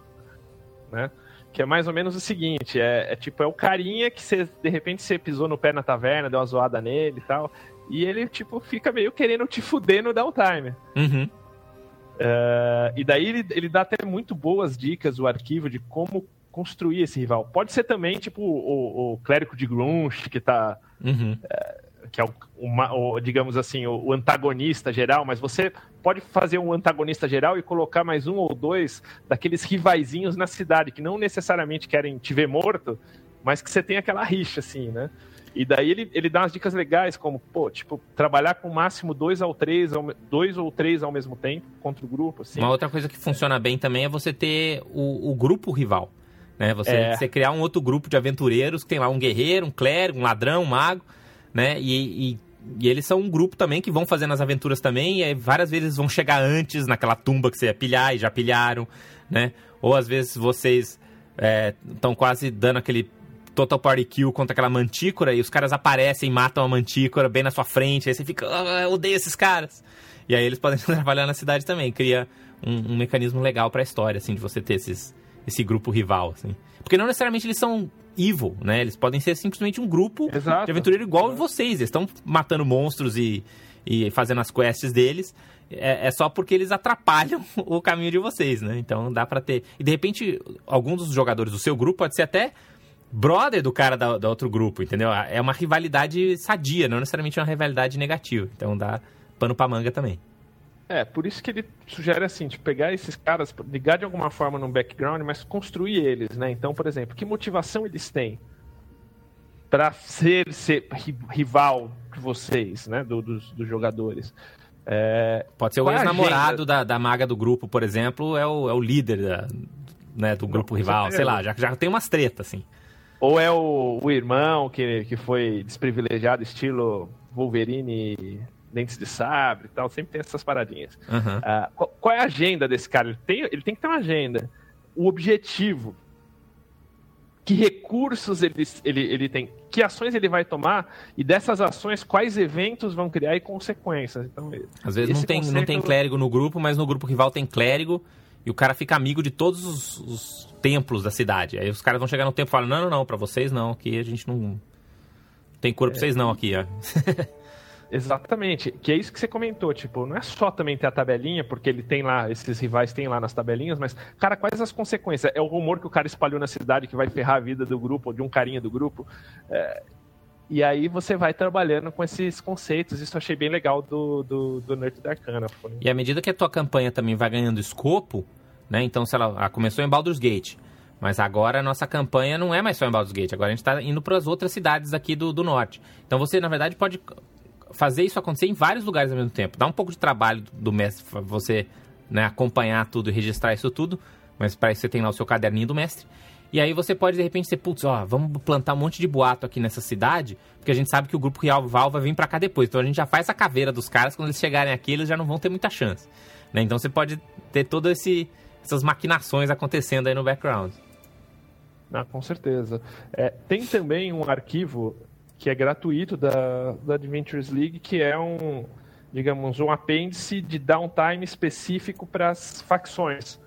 né? Que é mais ou menos o seguinte, é, é tipo, é o carinha que você, de repente, você pisou no pé na taverna, deu uma zoada nele e tal, e ele, tipo, fica meio querendo te fuder no downtime. Uhum. Uh, e daí ele, ele dá até muito boas dicas, o arquivo, de como construir esse rival. Pode ser também, tipo, o, o clérigo de Grunch, que tá. Uhum. É, que é o, uma, o, digamos assim, o, o, antagonista geral, mas você pode fazer um antagonista geral e colocar mais um ou dois daqueles rivaizinhos na cidade, que não necessariamente querem te ver morto, mas que você tem aquela rixa, assim, né? E daí ele, ele dá umas dicas legais, como, pô, tipo, trabalhar com o máximo dois ou três, dois ou três ao mesmo tempo contra o grupo. Assim. Uma outra coisa que funciona bem também é você ter o, o grupo rival. Né? Você, é. você criar um outro grupo de aventureiros que tem lá um guerreiro, um clérigo, um ladrão, um mago, né? E, e, e, eles são um grupo também que vão fazendo as aventuras também, e aí várias vezes vão chegar antes naquela tumba que você ia pilhar e já pilharam, né? Ou às vezes vocês estão é, quase dando aquele total party kill contra aquela mantícora e os caras aparecem e matam a mantícora bem na sua frente, aí você fica, oh, eu odeio esses caras. E aí eles podem trabalhar na cidade também, cria um, um mecanismo legal para a história, assim, de você ter esses esse grupo rival, assim. Porque não necessariamente eles são evil, né? Eles podem ser simplesmente um grupo Exato. de aventureiro igual vocês. Eles estão matando monstros e, e fazendo as quests deles. É, é, só porque eles atrapalham o caminho de vocês, né? Então dá pra ter. E de repente, algum dos jogadores do seu grupo pode ser até brother do cara da, da outro grupo, entendeu? É uma rivalidade sadia, não necessariamente uma rivalidade negativa. Então dá pano pra manga também. É, por isso que ele sugere assim, de pegar esses caras, ligar de alguma forma no background, mas construir eles, né? Então, por exemplo, que motivação eles têm para ser, ser rival de vocês, né? Do, dos, dos jogadores. É, Pode ser o é ex-namorado da, da maga do grupo, por exemplo, é o, é o líder da, né, do grupo Não, rival, sei lá, já, já tem umas tretas, assim. Ou é o, o irmão que, que foi desprivilegiado, estilo Wolverine dentes de sabre e tal, sempre tem essas paradinhas. Uhum. Uh, qual, qual, é a agenda desse cara? Ele tem, ele tem que ter uma agenda. O objetivo. Que recursos ele, ele, ele tem? Que ações ele vai tomar? E dessas ações, quais eventos vão criar e consequências? Então, Às vezes não tem, conceito... não tem clérigo no grupo, mas no grupo rival tem clérigo e o cara fica amigo de todos os, os templos da cidade. Aí os caras vão chegar no templo e falam: não, não, não, pra vocês não, aqui a gente não. Tem cura pra é. vocês não aqui, ó. Exatamente, que é isso que você comentou, tipo, não é só também ter a tabelinha, porque ele tem lá, esses rivais têm lá nas tabelinhas, mas, cara, quais as consequências? É o rumor que o cara espalhou na cidade que vai ferrar a vida do grupo, ou de um carinha do grupo. É... E aí você vai trabalhando com esses conceitos, isso eu achei bem legal do, do, do Nerd da Arcana. E à medida que a tua campanha também vai ganhando escopo, né, então, se ela, ela começou em Baldur's Gate, mas agora a nossa campanha não é mais só em Baldur's Gate, agora a gente está indo para as outras cidades aqui do, do norte. Então você, na verdade, pode fazer isso acontecer em vários lugares ao mesmo tempo. Dá um pouco de trabalho do mestre você né, acompanhar tudo e registrar isso tudo, mas para isso você tem lá o seu caderninho do mestre. E aí você pode de repente ser, putz, ó, vamos plantar um monte de boato aqui nessa cidade, porque a gente sabe que o grupo Real Val vai vir para cá depois. Então a gente já faz a caveira dos caras, quando eles chegarem aqui, eles já não vão ter muita chance. Né? Então você pode ter todas essas maquinações acontecendo aí no background. Ah, com certeza. É, tem também um arquivo que é gratuito da, da Adventures League, que é um, digamos, um apêndice de downtime específico para as facções.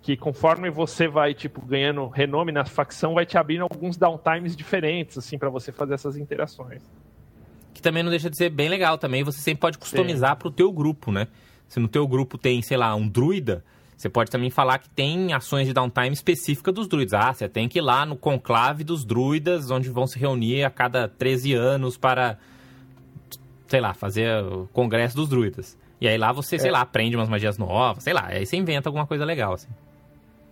Que conforme você vai, tipo, ganhando renome na facção, vai te abrindo alguns downtimes diferentes, assim, para você fazer essas interações. Que também não deixa de ser bem legal também, você sempre pode customizar para o teu grupo, né? Se no teu grupo tem, sei lá, um druida, você pode também falar que tem ações de downtime específica dos druidas. Ah, você tem que ir lá no conclave dos druidas, onde vão se reunir a cada 13 anos para, sei lá, fazer o congresso dos druidas. E aí lá você, é. sei lá, aprende umas magias novas, sei lá, aí você inventa alguma coisa legal, assim.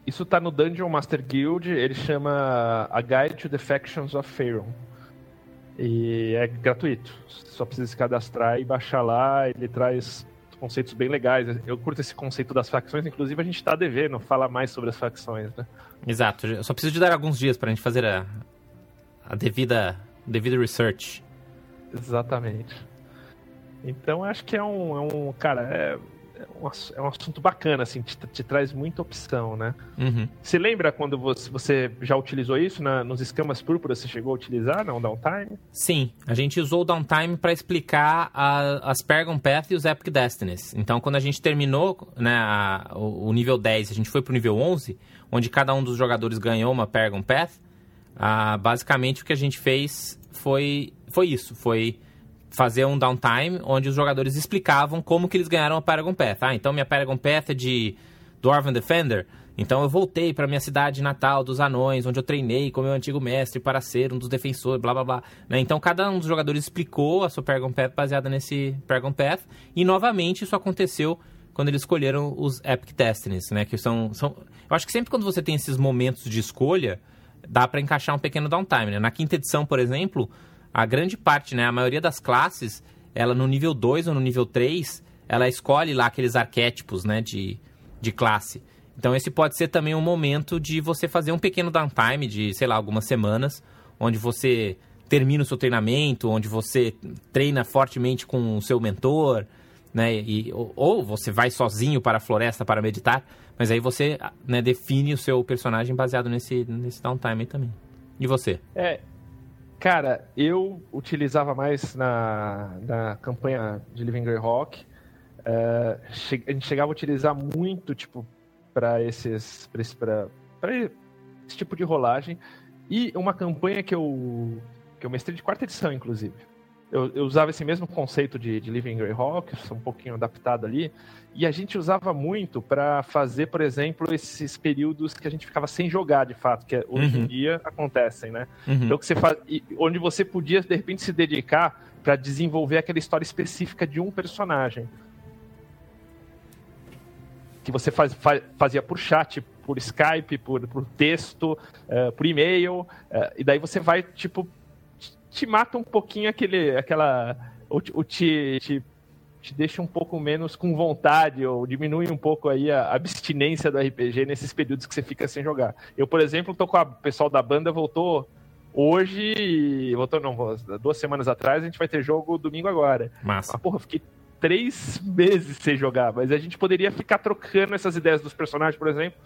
isso tá no Dungeon Master Guild, ele chama A Guide to the Factions of Faerun. E é gratuito. Só precisa se cadastrar e baixar lá. Ele traz conceitos bem legais. Eu curto esse conceito das facções, inclusive a gente está devendo falar mais sobre as facções, né? Exato. Eu só preciso de dar alguns dias para a gente fazer a, a devida, devida research. Exatamente. Então acho que é um, é um cara, é, é um, é um assunto bacana, assim, te, te traz muita opção, né? Uhum. Você lembra quando você, você já utilizou isso na, nos escamas púrpuras? Você chegou a utilizar, não, downtime? Sim, a gente usou o downtime para explicar a, as Paragon Path e os Epic Destinies. Então, quando a gente terminou né, a, o, o, nível 10, a gente foi pro nível 11, onde cada um dos jogadores ganhou uma Paragon Path, a, basicamente o que a gente fez foi, foi isso, foi fazer um downtime onde os jogadores explicavam como que eles ganharam a Paragon Path. Ah, então minha Paragon Path é de Dwarven Defender. Então eu voltei para minha cidade natal dos anões, onde eu treinei com meu antigo mestre para ser um dos defensores, blá blá blá. Né? Então cada um dos jogadores explicou a sua Paragon Path baseada nesse Paragon Path. E novamente isso aconteceu quando eles escolheram os Epic Destinies, né? Que são, são... Eu acho que sempre quando você tem esses momentos de escolha, dá para encaixar um pequeno downtime, né? Na quinta edição, por exemplo, a grande parte, né, a maioria das classes, ela no nível 2 ou no nível 3, ela escolhe lá aqueles arquétipos, né, de, de classe. Então esse pode ser também um momento de você fazer um pequeno downtime de, sei lá, algumas semanas, onde você termina o seu treinamento, onde você treina fortemente com o seu mentor, né, e, ou, ou você vai sozinho para a floresta para meditar, mas aí você né, define o seu personagem baseado nesse, nesse downtime também. E você? É, Cara, eu utilizava mais na, na campanha de Living Greyhawk. Uh, a gente chegava a utilizar muito, tipo, para esses. Pra esse tipo de rolagem. E uma campanha que eu, que eu mestrei de quarta edição, inclusive eu, eu, usava esse mesmo conceito de, de Living Greyhawk, um pouquinho adaptado ali, e a gente usava muito para fazer, por exemplo, esses períodos que a gente ficava sem jogar, de fato, que hoje uhum. em dia acontecem, né? Uhum. Então, que você faz, onde você podia, de repente, se dedicar para desenvolver aquela história específica de um personagem. Que você faz, faz, fazia por chat, por Skype, por, por texto, uh, por e-mail, uh, e daí você vai, tipo, te mata um pouquinho aquele, aquela. Ou, ou te, te, te, deixa um pouco menos com vontade, ou diminui um pouco aí a abstinência do RPG nesses períodos que você fica sem jogar. Eu, por exemplo, tô com o pessoal da banda, voltou hoje, voltou não, duas semanas atrás, a gente vai ter jogo domingo agora. Massa. Mas, porra, fiquei três meses sem jogar, mas a gente poderia ficar trocando essas ideias dos personagens, por exemplo,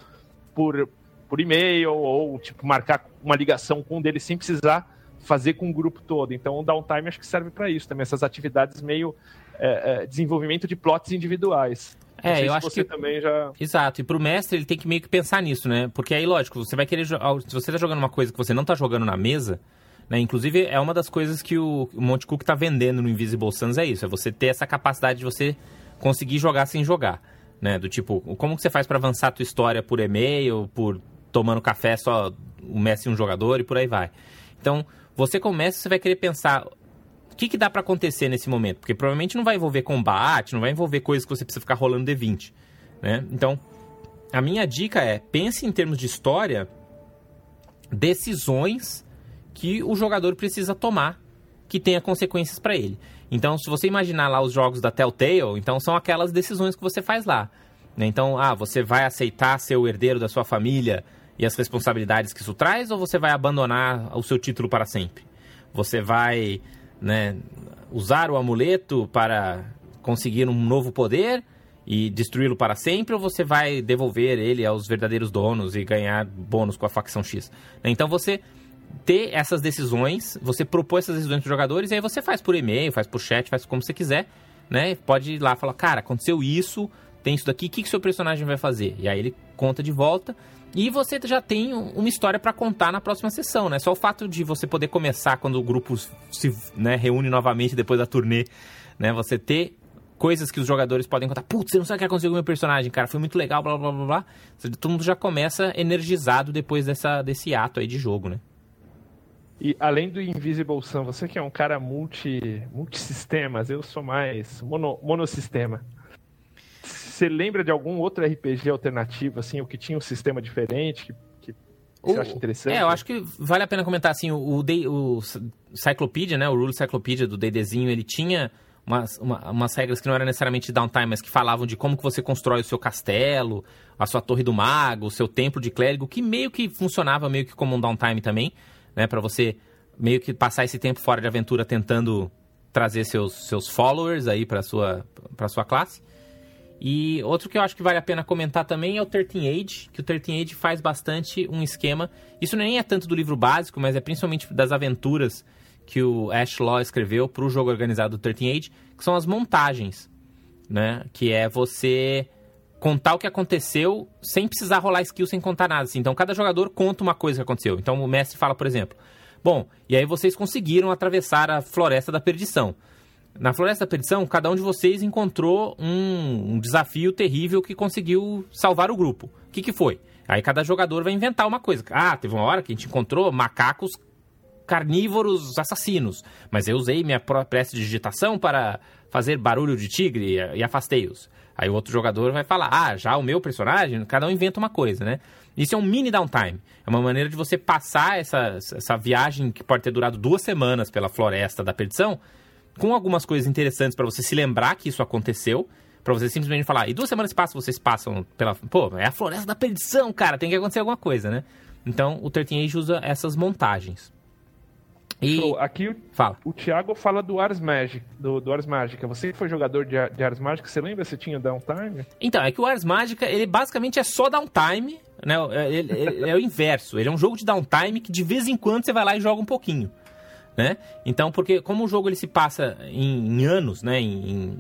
por, por e-mail, ou tipo, marcar uma ligação com um deles sem precisar fazer com o grupo todo. Então o downtime acho que serve para isso também, essas atividades meio é, é, desenvolvimento de plots individuais. É, eu acho que também já. Exato. E pro mestre ele tem que meio que pensar nisso, né? Porque aí, lógico, você vai querer. Se você tá jogando uma coisa que você não tá jogando na mesa, né? Inclusive, é uma das coisas que o Monte Cook tá vendendo no Invisible Suns, é isso. É você ter essa capacidade de você conseguir jogar sem jogar. Né? Do tipo, como que você faz para avançar a tua história por e-mail, por tomando café só o mestre e um jogador e por aí vai. Então, você começa, você vai querer pensar o que, que dá para acontecer nesse momento, porque provavelmente não vai envolver combate, não vai envolver coisas que você precisa ficar rolando D20, né? Então, a minha dica é, pense em termos de história, decisões que o jogador precisa tomar que tenha consequências para ele. Então, se você imaginar lá os jogos da Telltale, então são aquelas decisões que você faz lá. Né? Então, ah, você vai aceitar ser o herdeiro da sua família e as responsabilidades que isso traz, ou você vai abandonar o seu título para sempre? Você vai né, usar o amuleto para conseguir um novo poder e destruí-lo para sempre, ou você vai devolver ele aos verdadeiros donos e ganhar bônus com a facção X? Então você ter essas decisões, você propor essas decisões para os jogadores, e aí você faz por e-mail, faz por chat, faz como você quiser, né? Pode ir lá e falar, cara, aconteceu isso, tem isso daqui, o que, que seu personagem vai fazer? E aí ele conta de volta e você já tem uma história para contar na próxima sessão, né? Só o fato de você poder começar quando o grupo se né, reúne novamente depois da turnê, né? Você ter coisas que os jogadores podem contar. Putz, você não sabe o que aconteceu com o meu personagem, cara. Foi muito legal, blá, blá, blá, blá. Todo mundo já começa energizado depois dessa, desse ato aí de jogo, né? E além do Invisible Sun, você que é um cara multi, multisistemas, eu sou mais mono, monossistema Você lembra de algum outro RPG alternativo, assim, o que tinha um sistema diferente, que, que o, você acha interessante? É, eu acho que vale a pena comentar, assim, o, o, o Cyclopedia, né, o Rule Cyclopedia do D&Dzinho, ele tinha umas, uma, umas regras que não eram necessariamente downtime, mas que falavam de como que você constrói o seu castelo, a sua torre do mago, o seu templo de clérigo, que meio que funcionava meio que como um downtime também, né, para você meio que passar esse tempo fora de aventura tentando trazer seus, seus followers aí para sua para sua classe. E outro que eu acho que vale a pena comentar também é o 13 Age, que o 13 Age faz bastante um esquema. Isso nem é tanto do livro básico, mas é principalmente das aventuras que o Ash Law escreveu para o jogo organizado do 13 Age, que são as montagens, né? Que é você contar o que aconteceu sem precisar rolar skill, sem contar nada. Assim. Então, cada jogador conta uma coisa que aconteceu. Então, o mestre fala, por exemplo, bom, e aí vocês conseguiram atravessar a Floresta da Perdição. Na Floresta da Perdição, cada um de vocês encontrou um, um desafio terrível que conseguiu salvar o grupo. O que, que foi? Aí cada jogador vai inventar uma coisa. Ah, teve uma hora que a gente encontrou macacos carnívoros assassinos, mas eu usei minha própria digitação para fazer barulho de tigre e afastei-os. Aí o outro jogador vai falar, ah, já o meu personagem, cada um inventa uma coisa, né? Isso é um mini downtime. É uma maneira de você passar essa, essa viagem que pode ter durado duas semanas pela floresta da perdição, com algumas coisas interessantes para você se lembrar que isso aconteceu, para você simplesmente falar, e duas semanas passam, vocês passam pela. Pô, é a floresta da perdição, cara, tem que acontecer alguma coisa, né? Então o 13 Age usa essas montagens. E... Aqui o, fala. o Thiago fala do Ars Magic, do, do Ars Magica. Você que foi jogador de, de Ars Magica, você lembra se tinha downtime? Então, é que o Ars Magica, ele basicamente é só downtime, né? Ele, ele, é o inverso. Ele é um jogo de downtime que de vez em quando você vai lá e joga um pouquinho. Né? Então, porque como o jogo ele se passa em, em anos, né? Em, em,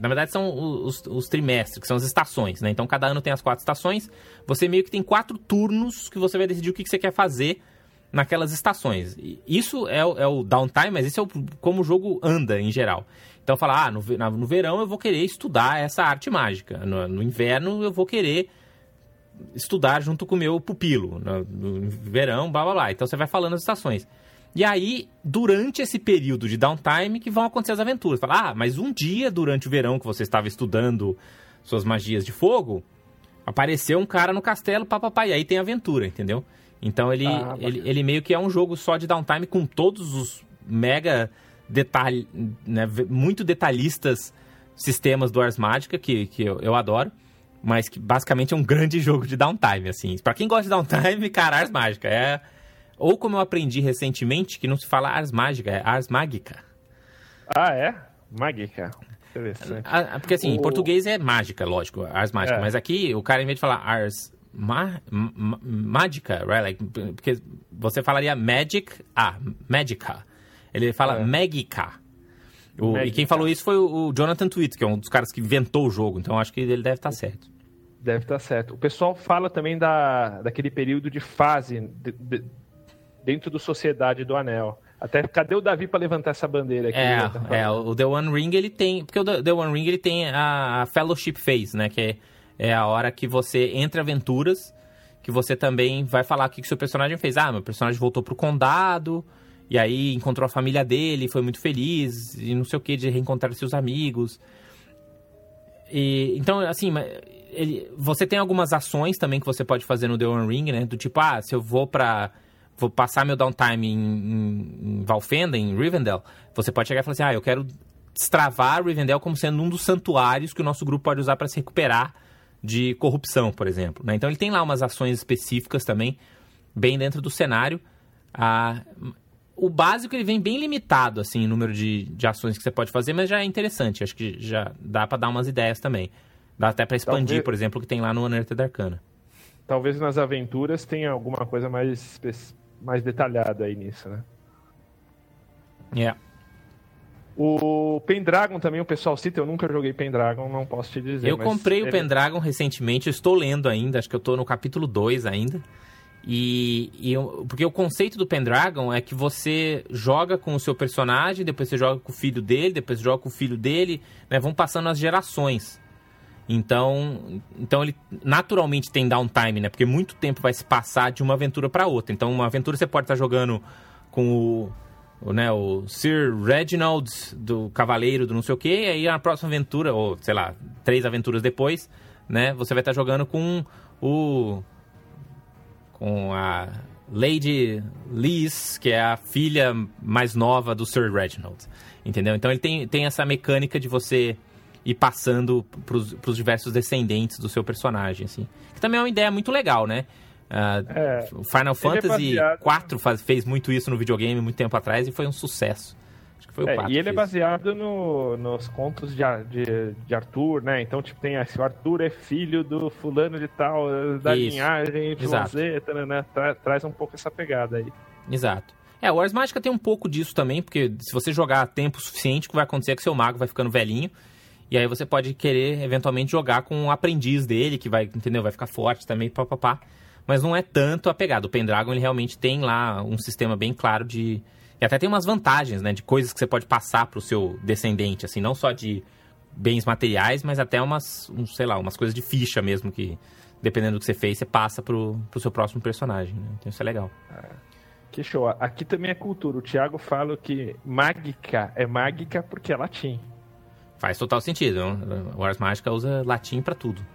na verdade são os, os, trimestres, que são as estações, né? Então cada ano tem as quatro estações. Você meio que tem quatro turnos que você vai decidir o que, que você quer fazer naquelas estações. Isso é, é o downtime, mas isso é o, como o jogo anda em geral. Então falar, ah, no, no verão eu vou querer estudar essa arte mágica. No, no inverno eu vou querer estudar junto com o meu pupilo. No, no, verão, blá blá blá. Então você vai falando as estações. E aí, durante esse período de downtime, que vão acontecer as aventuras. Fala, ah, mas um dia durante o verão que você estava estudando suas magias de fogo, apareceu um cara no castelo, papapá, e aí tem aventura, entendeu? Então ele, ah, ele, ele meio que é um jogo só de downtime com todos os mega detalhe, né, muito detalhistas sistemas do Ars Magica, que, que eu, eu adoro, mas que basicamente é um grande jogo de downtime, assim. Para quem gosta de downtime, cara, Ars Magica é... Ou como eu aprendi recentemente, que não se fala Ars Mágica, é Ars Mágica. Ah, é? Mágica. Interessante. Ah, porque assim, o... em português é mágica, lógico, Ars Mágica, é. mas aqui o cara, em vez de falar Ars ma, ma, mágica, right? Like, porque você falaria magic, ah, magica. Ele fala é. magica. O, e quem falou isso foi o, o, Jonathan Tweet, que é um dos caras que inventou o jogo, então acho que ele deve estar certo. Deve estar certo. O pessoal fala também da, daquele período de fase de, de, dentro do Sociedade do Anel. Até cadê o Davi para levantar essa bandeira aqui? É, é, o The One Ring ele tem, porque o The One Ring ele tem a, a Fellowship Phase, né, que é é a hora que você entra aventuras, que você também vai falar o que, que seu personagem fez. Ah, meu personagem voltou pro condado, e aí encontrou a família dele, foi muito feliz, e não sei o que, de reencontrar seus amigos. E, então, assim, ele, você tem algumas ações também que você pode fazer no The One Ring, né? Do tipo, ah, se eu vou pra. Vou passar meu downtime em, em, em Valfenda, em Rivendell, você pode chegar e falar assim: ah, eu quero destravar Rivendell como sendo um dos santuários que o nosso grupo pode usar para se recuperar de corrupção, por exemplo. Né? Então ele tem lá umas ações específicas também, bem dentro do cenário. Ah, o básico ele vem bem limitado, assim, o número de, de ações que você pode fazer, mas já é interessante. Acho que já dá para dar umas ideias também. Dá até para expandir, Talvez... por exemplo, o que tem lá no Unearthed Arcana. Talvez nas aventuras tenha alguma coisa mais, mais detalhada aí nisso, né? É. Yeah. O Pendragon também o pessoal cita, eu nunca joguei Pendragon, não posso te dizer. Eu comprei o Pendragon recentemente, eu estou lendo ainda, acho que eu estou no capítulo 2 ainda. E, e porque o conceito do Pendragon é que você joga com o seu personagem, depois você joga com o filho dele, depois você joga com o filho dele, né? Vão passando as gerações. Então, então ele naturalmente tem downtime, né? Porque muito tempo vai se passar de uma aventura para outra. Então, uma aventura você pode estar jogando com o né, o Sir Reginald do Cavaleiro do não sei o que, e aí na próxima aventura, ou sei lá, três aventuras depois, né, você vai estar jogando com o. com a Lady Liz, que é a filha mais nova do Sir Reginald. Entendeu? Então ele tem, tem essa mecânica de você ir passando para os diversos descendentes do seu personagem, assim. Que também é uma ideia muito legal, né? Uh, é, o Final é Fantasy é IV fez muito isso no videogame muito tempo atrás e foi um sucesso. Acho que foi o é, 4 E ele é baseado no, nos contos de, de, de, Arthur, né? Então, tipo, tem assim, o Arthur é filho do fulano de tal, da isso. linhagem, Z, né? Tra, traz um pouco essa pegada aí. Exato. É, o Ars Mágica tem um pouco disso também, porque se você jogar tempo suficiente, o que vai acontecer é que seu mago vai ficando velhinho. E aí você pode querer, eventualmente, jogar com um aprendiz dele, que vai, entendeu? Vai ficar forte também, papapá. Mas não é tanto a pegada. O Pendragon, ele realmente tem lá um sistema bem claro de... E até tem umas vantagens, né? De coisas que você pode passar pro seu descendente, assim. Não só de bens materiais, mas até umas, um, sei lá, umas coisas de ficha mesmo que... Dependendo do que você fez, você passa pro, pro seu próximo personagem, né? Então isso é legal. É. Que show. Aqui também é cultura. O Thiago fala que mágica é mágica porque é latim. Faz total sentido. O Ars Mágica usa latim para tudo.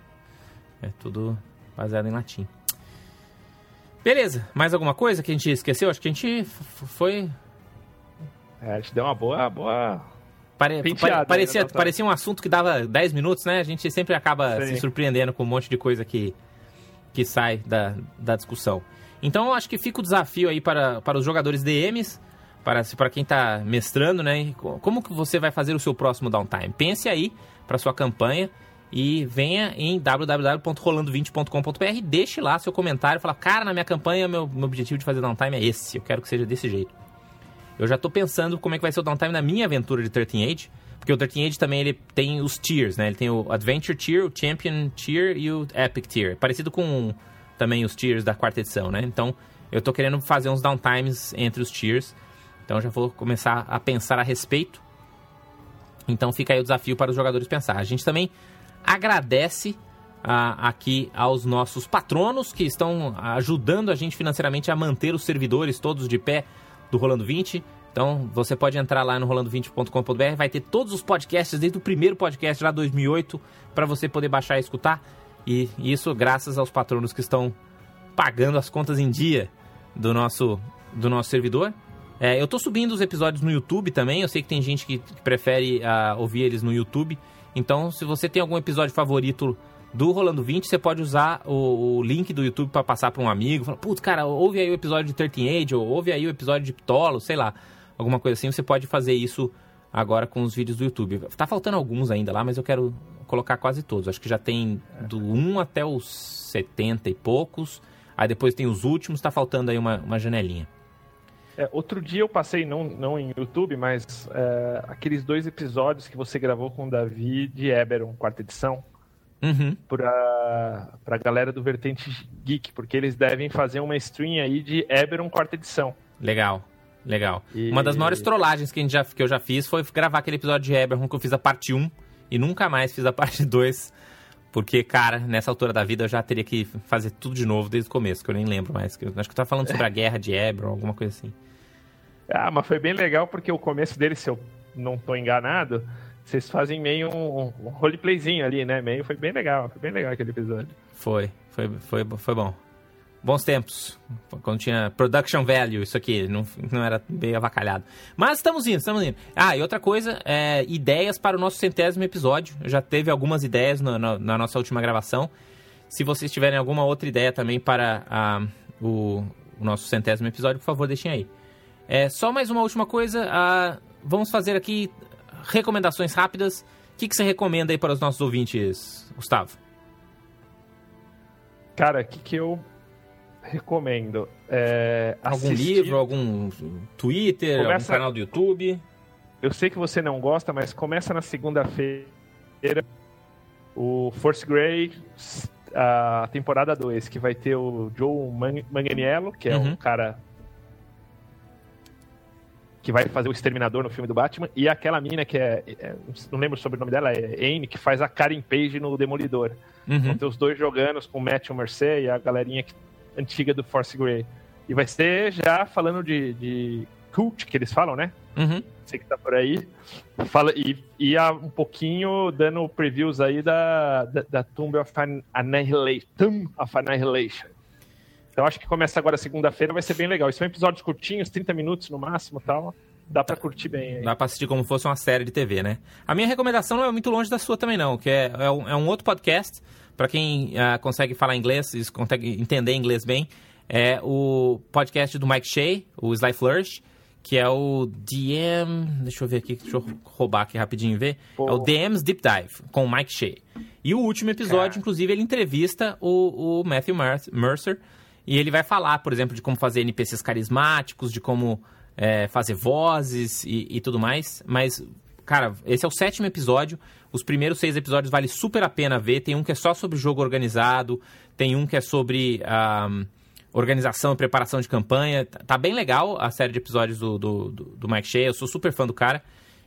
É tudo baseado em latim. Beleza. Mais alguma coisa que a gente esqueceu? Acho que a gente foi... É, a gente deu uma boa... boa... Pare, pare, parecia, parecia um assunto que dava 10 minutos, né? A gente sempre acaba Sim. se surpreendendo com um monte de coisa que, que sai da, da discussão. Então, acho que fica o desafio aí para, para os jogadores DMs, para, para quem está mestrando, né? Como que você vai fazer o seu próximo downtime? Pense aí para sua campanha e venha em www.rolando20.com.br, deixe lá seu comentário, fala, cara, na minha campanha meu, meu objetivo de fazer downtime é esse, eu quero que seja desse jeito. Eu já estou pensando como é que vai ser o downtime na minha aventura de 13 Age, porque o 13 Age também ele tem os tiers, né? Ele tem o Adventure Tier, o Champion Tier e o Epic Tier, parecido com também os tiers da quarta edição, né? Então, eu tô querendo fazer uns downtimes entre os tiers. Então, já vou começar a pensar a respeito. Então, fica aí o desafio para os jogadores pensar. A gente também agradece ah, aqui aos nossos patronos que estão ajudando a gente financeiramente a manter os servidores todos de pé do Rolando 20. Então, você pode entrar lá no rolando20.com.br, vai ter todos os podcasts, desde o primeiro podcast lá 2008, para você poder baixar e escutar. E isso graças aos patronos que estão pagando as contas em dia do nosso, do nosso servidor. É, eu estou subindo os episódios no YouTube também. Eu sei que tem gente que, que prefere uh, ouvir eles no YouTube. Então, se você tem algum episódio favorito do Rolando 20, você pode usar o, o link do YouTube para passar para um amigo. Fala, putz, cara, ouve aí o episódio de 13 Age, ou ouve aí o episódio de Ptolo, sei lá. Alguma coisa assim. Você pode fazer isso agora com os vídeos do YouTube. Tá faltando alguns ainda lá, mas eu quero colocar quase todos. Acho que já tem do 1 até os 70 e poucos. Aí depois tem os últimos, tá faltando aí uma, uma janelinha. É, outro dia eu passei, não, não em YouTube, mas é, aqueles dois episódios que você gravou com o Davi de Eberon, quarta edição, uhum. pra, pra galera do Vertente Geek, porque eles devem fazer uma stream aí de Eberon, quarta edição. Legal, legal. E... Uma das maiores trollagens que, a gente já, que eu já fiz foi gravar aquele episódio de Eberon que eu fiz a parte 1 e nunca mais fiz a parte 2. Porque, cara, nessa altura da vida eu já teria que fazer tudo de novo desde o começo, que eu nem lembro mais. acho que eu tava falando sobre a guerra de Hebron, alguma coisa assim. Ah, mas foi bem legal porque o começo dele, se eu não tô enganado, vocês fazem meio um, um roleplayzinho ali, né? Meio foi bem legal, foi bem legal aquele episódio. Foi, foi, foi, foi bom bons tempos, quando tinha production value, isso aqui, não, não era bem avacalhado. Mas estamos indo, estamos indo. Ah, e outra coisa, é, ideias para o nosso centésimo episódio. Já teve algumas ideias no, no, na nossa última gravação. Se vocês tiverem alguma outra ideia também para ah, o, o, nosso centésimo episódio, por favor, deixem aí. É, só mais uma última coisa, ah, vamos fazer aqui recomendações rápidas. O que, que você recomenda aí para os nossos ouvintes, Gustavo? Cara, o que, que eu recomendo. É, algum assistir... livro, algum Twitter, começa... algum canal do YouTube? Eu sei que você não gosta, mas começa na segunda-feira o Force Grey, a temporada 2, que vai ter o Joe Manganiello, que é uhum. um cara que vai fazer o Exterminador no filme do Batman, e aquela mina que é, é não lembro sobre o nome dela, é Anne, que faz a Karen Page no Demolidor. Uhum. Vão ter os dois jogando com o Matthew Mercer e a galerinha que antiga do Force Grey. E vai ser já falando de, de cult, que eles falam, né? Uhum. Você que tá por aí. Fala, e ia um pouquinho dando previews aí da, da, da Tomb of Annihilation. Tomb of Annihilation. Então acho que começa agora segunda-feira, vai ser bem legal. Isso são episódios curtinhos, 30 minutos no máximo tal. Dá pra curtir bem aí. Dá pra assistir como fosse uma série de TV, né? A minha recomendação não é muito longe da sua também, não, que é, é, um, é um outro podcast, para quem uh, consegue falar inglês, consegue entender inglês bem, é o podcast do Mike Shea, o Sly Flourish, que é o DM. Deixa eu ver aqui, deixa eu roubar aqui rapidinho e ver. Pô. É o DM's Deep Dive, com o Mike Shea. E o último episódio, Cara. inclusive, ele entrevista o, o Matthew Mercer. E ele vai falar, por exemplo, de como fazer NPCs carismáticos, de como é, fazer vozes e, e tudo mais. Mas, cara, esse é o sétimo episódio. Os primeiros seis episódios vale super a pena ver. Tem um que é só sobre jogo organizado, tem um que é sobre. Um, organização e preparação de campanha. Tá, tá bem legal a série de episódios do, do, do, Mike Shea, eu sou super fã do cara.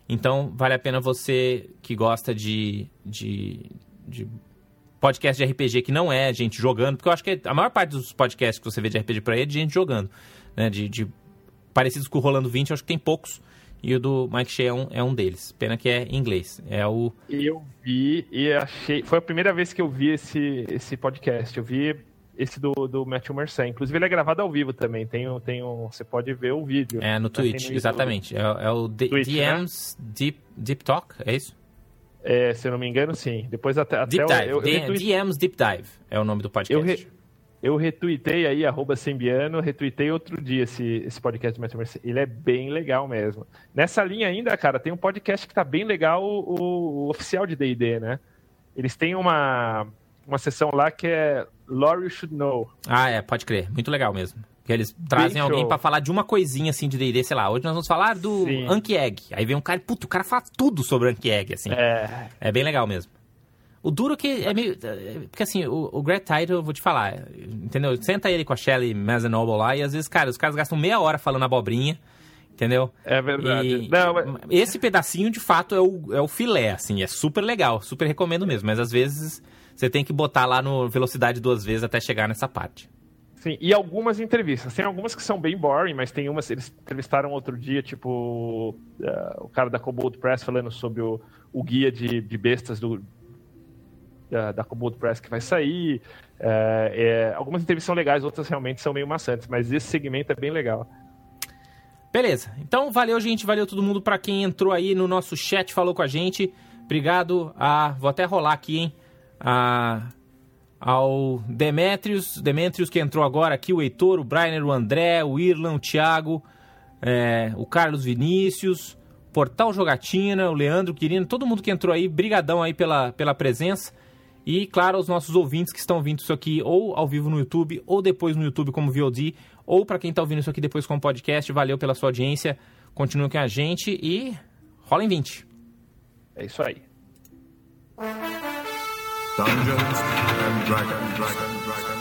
Então, vale a pena você que gosta de, de, de podcast de RPG que não é gente jogando, porque eu acho que a maior parte dos podcasts que você vê de RPG por aí é de gente jogando, né? De, de parecidos com o Rolando 20, eu acho que tem poucos. E o do Mike Shea é um, é um deles. Pena que é em inglês. É o. Eu vi e achei. Foi a primeira vez que eu vi esse, esse podcast. Eu vi esse do, do Matthew Mercer. Inclusive, ele é gravado ao vivo também. Tem, tem um, você pode ver o vídeo. É, no Twitch, no exatamente. É, é, o D Twitch, DMs né? Deep, Deep Talk, é isso? É, se eu não me engano, sim. Depois até, Deep até Dive. Eu, eu DMs Deep Dive é o nome do podcast. Eu, re, eu retuitei aí, arroba Sembiano, retuitei outro dia esse, esse podcast do Matthew Mercer. Ele é bem legal mesmo. Nessa linha ainda, cara, tem um podcast que tá bem legal, o, o oficial de D&D, né? Eles têm uma, uma sessão lá que é Lore Should Know. Ah, é, pode crer. Muito legal mesmo. Que eles trazem alguém para falar de uma coisinha assim de D&D, sei lá, hoje nós vamos falar do Anki Egg. Aí vem um cara, puto, o cara fala tudo sobre Anki Egg, assim. É. É bem legal mesmo. O duro que é meio... Porque assim, o, o Greg Tide, eu vou te falar, entendeu? Senta ele com a Shelley Mazenoble lá e às vezes, cara, os caras gastam meia hora falando abobrinha, entendeu? É verdade. E Não, mas... Esse pedacinho, de fato, é o, é o filé, assim, é super legal, super recomendo mesmo, mas às vezes você tem que botar lá no velocidade duas vezes até chegar nessa parte. Sim, e algumas entrevistas. Tem algumas que são bem boring, mas tem umas. Eles entrevistaram outro dia, tipo, uh, o cara da Kobold Press falando sobre o, o guia de, de bestas do, uh, da Kobold Press que vai sair. Uh, é, algumas entrevistas são legais, outras realmente são meio maçantes, mas esse segmento é bem legal. Beleza, então valeu, gente. Valeu todo mundo para quem entrou aí no nosso chat, falou com a gente. Obrigado. A... Vou até rolar aqui, hein? a, ao Demetrius, Demetrius que entrou agora aqui, o Heitor, o Brainer, o André, o Irlan, o Thiago, é, o Carlos Vinícius, Portal Jogatina, o Leandro Quirino, todo mundo que entrou aí, brigadão aí pela, pela presença. E, claro, os nossos ouvintes que estão ouvindo isso aqui ou ao vivo no YouTube, ou depois no YouTube como VOD, ou para quem está ouvindo isso aqui depois como podcast, valeu pela sua audiência, continue com a gente e rola em 20. É isso aí. Dungeons and Dragons. Dragon, Dragon, Dragon.